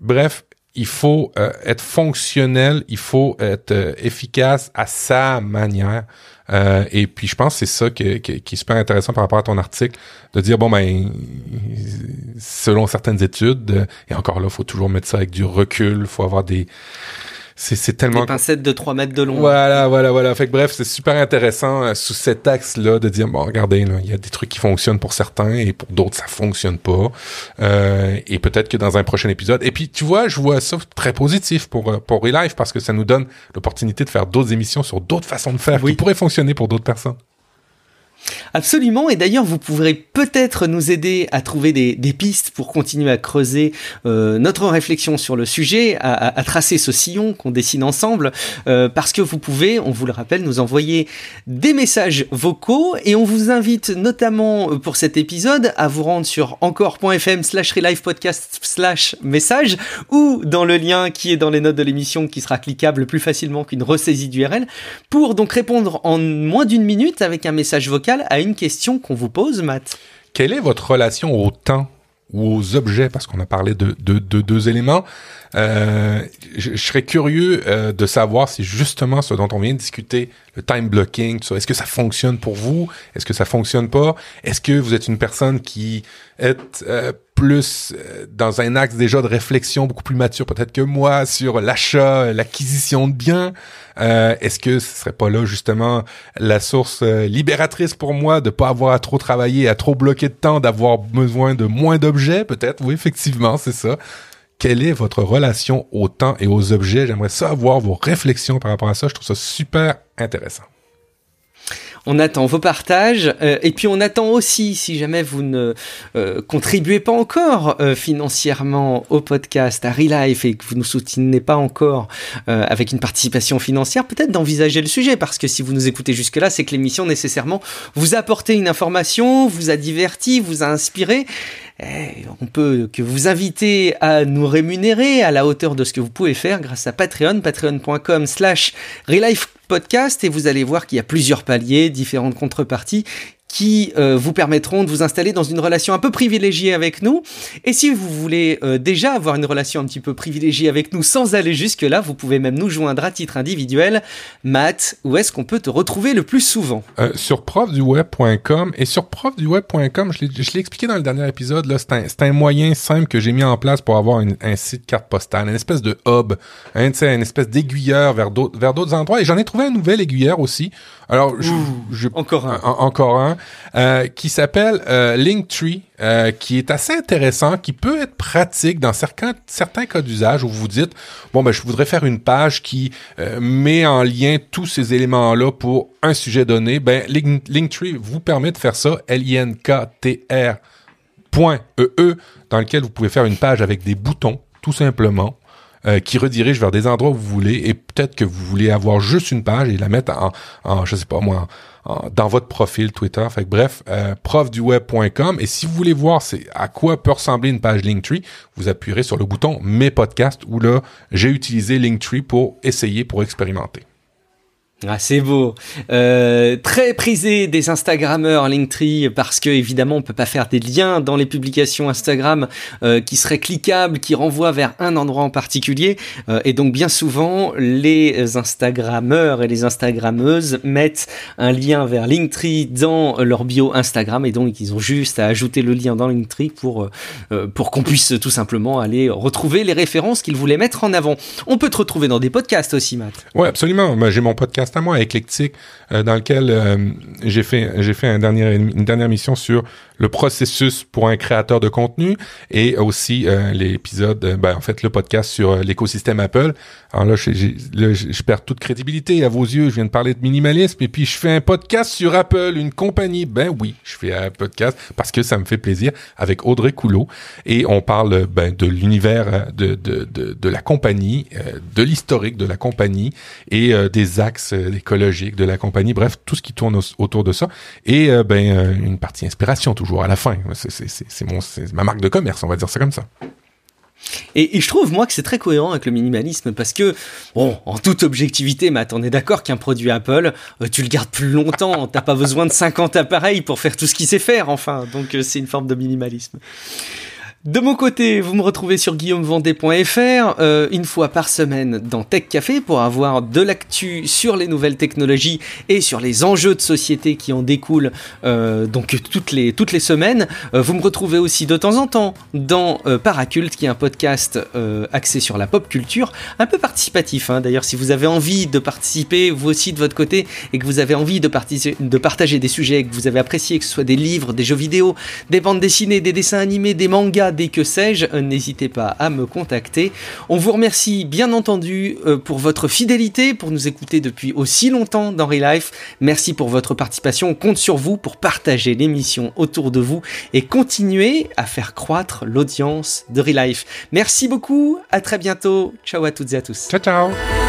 Bref, il faut euh, être fonctionnel, il faut être euh, efficace à sa manière. Euh, et puis je pense que c'est ça qui, qui, qui, est super intéressant par rapport à ton article, de dire bon ben selon certaines études, et encore là, faut toujours mettre ça avec du recul, faut avoir des c'est tellement. Des pincettes de 3 mètres de long. Voilà, voilà, voilà. Fait que bref, c'est super intéressant euh, sous cet axe-là de dire, bon, regardez, il y a des trucs qui fonctionnent pour certains et pour d'autres, ça fonctionne pas. Euh, et peut-être que dans un prochain épisode. Et puis, tu vois, je vois ça très positif pour, euh, pour Relife parce que ça nous donne l'opportunité de faire d'autres émissions sur d'autres façons de faire qui pourraient fonctionner pour d'autres personnes. Absolument, et d'ailleurs vous pourrez peut-être nous aider à trouver des, pistes pour continuer à creuser euh, notre réflexion sur le sujet, à, tracer ce sillon qu'on dessine ensemble, euh, parce que vous pouvez, on vous le rappelle, nous envoyer des messages vocaux, et on vous invite notamment euh, pour cet épisode à vous rendre sur encore.fm slash podcast slash message, ou dans le lien qui est dans les notes de l'émission qui sera cliquable plus facilement qu'une ressaisie d'URL, pour donc répondre en moins d'une minute avec un message vocal à une question qu'on vous pose, Matt. Quelle est votre relation au temps ou aux objets, parce qu'on a parlé de, deux éléments. Euh, je, serais curieux euh, de savoir si justement ce dont on vient de discuter, le time blocking, est-ce que ça fonctionne pour vous? Est-ce que ça fonctionne pas? Est-ce que vous êtes une personne qui est euh, plus dans un axe déjà de réflexion beaucoup plus mature peut-être que moi sur l'achat, l'acquisition de biens Est-ce que ce serait pas là justement la source libératrice pour moi de pas avoir à trop travailler, à trop bloquer de temps, d'avoir besoin de moins d'objets peut-être? Oui, effectivement, c'est ça quelle est votre relation au temps et aux objets? J'aimerais savoir vos réflexions par rapport à ça. Je trouve ça super intéressant. On attend vos partages euh, et puis on attend aussi, si jamais vous ne euh, contribuez pas encore euh, financièrement au podcast, à Relife et que vous ne soutenez pas encore avec une participation financière, peut-être d'envisager le sujet parce que si vous nous écoutez jusque-là, c'est que l'émission nécessairement vous a apporté une information, vous a diverti, vous a inspiré eh, on peut que vous inviter à nous rémunérer à la hauteur de ce que vous pouvez faire grâce à Patreon, patreon.com slash podcast et vous allez voir qu'il y a plusieurs paliers, différentes contreparties qui euh, vous permettront de vous installer dans une relation un peu privilégiée avec nous. Et si vous voulez euh, déjà avoir une relation un petit peu privilégiée avec nous sans aller jusque-là, vous pouvez même nous joindre à titre individuel. Matt, où est-ce qu'on peut te retrouver le plus souvent? Euh, Sur profduweb.com. Et sur profduweb.com, je l'ai expliqué dans le dernier épisode, là, c'est un, un, moyen simple que j'ai mis en place pour avoir un site carte postale, une espèce de hub, un, une espèce d'aiguilleur vers d'autres endroits. Et j'en ai trouvé un nouvel aiguilleur aussi. Alors, je, encore un. encore un, euh, qui s'appelle euh, Linktree, euh, qui est assez intéressant, qui peut être pratique dans certains, cas d'usage où vous dites, bon, ben, je voudrais faire une page qui met en lien tous ces éléments-là pour un sujet donné. Ben, Linktree vous permet de faire ça, L-I-N-K-T-R .ee, e, dans lequel vous pouvez faire une page avec des boutons, tout simplement. Qui redirige vers des endroits où vous voulez et peut-être que vous voulez avoir juste une page et la mettre en, en je sais pas moi, dans votre profil Twitter. Fait que bref, euh, profduweb.com et si vous voulez voir c'est à quoi peut ressembler une page Linktree, vous appuierez sur le bouton Mes podcasts où là j'ai utilisé Linktree pour essayer pour expérimenter. Ah, c'est beau. Euh, très prisé des Instagrammeurs Linktree parce que évidemment on peut pas faire des liens dans les publications Instagram euh, qui seraient cliquables, qui renvoient vers un endroit en particulier. Euh, et donc bien souvent les Instagrammeurs et les Instagrammeuses mettent un lien vers Linktree dans leur bio Instagram et donc ils ont juste à ajouter le lien dans Linktree pour pour qu'on puisse tout simplement aller retrouver les références qu'ils voulaient mettre en avant. On peut te retrouver dans des podcasts aussi, Matt. Ouais, absolument. J'ai mon podcast à moi, éclectique, dans lequel j'ai fait j'ai fait un dernier, une dernière mission sur le processus pour un créateur de contenu et aussi euh, l'épisode, euh, ben, en fait, le podcast sur euh, l'écosystème Apple. Alors là, je, perds toute crédibilité à vos yeux. Je viens de parler de minimalisme et puis je fais un podcast sur Apple, une compagnie. Ben oui, je fais un podcast parce que ça me fait plaisir avec Audrey Coulot et on parle ben, de l'univers de, de, de, la compagnie, de l'historique de la compagnie et des axes écologiques de la compagnie. Bref, tout ce qui tourne autour de ça et ben une partie inspiration toujours à la fin. C'est mon, ma marque de commerce, on va dire ça comme ça. Et, je trouve moi que c'est très cohérent avec le minimalisme parce que, bon, en toute objectivité, mais attendez d'accord qu'un produit Apple, euh, tu le gardes plus longtemps, t'as pas besoin de 50 appareils pour faire tout ce qu'il sait faire, enfin, donc euh, c'est une forme de minimalisme. De mon côté, vous me retrouvez sur guillaumevendée.fr euh, une fois par semaine dans Tech Café pour avoir de l'actu sur les nouvelles technologies et sur les enjeux de société qui en découlent euh, donc toutes les, semaines. Euh, vous me retrouvez aussi de temps en temps dans Paraculte qui est un podcast axé sur la pop culture, un peu participatif hein. d'ailleurs si vous avez envie de participer vous aussi de votre côté et que vous avez envie de, de partager des sujets que vous avez appréciés, que ce soit des livres, des jeux vidéo, des bandes dessinées, des dessins animés, des mangas, dès que sais-je, n'hésitez pas à me contacter. On vous remercie bien entendu euh, pour votre fidélité, pour nous écouter depuis aussi longtemps dans Relife. Merci pour votre participation. On compte sur vous pour partager l'émission autour de vous et continuer à faire croître l'audience de Relife. Merci beaucoup, à très bientôt. Ciao à toutes et à tous. Ciao ciao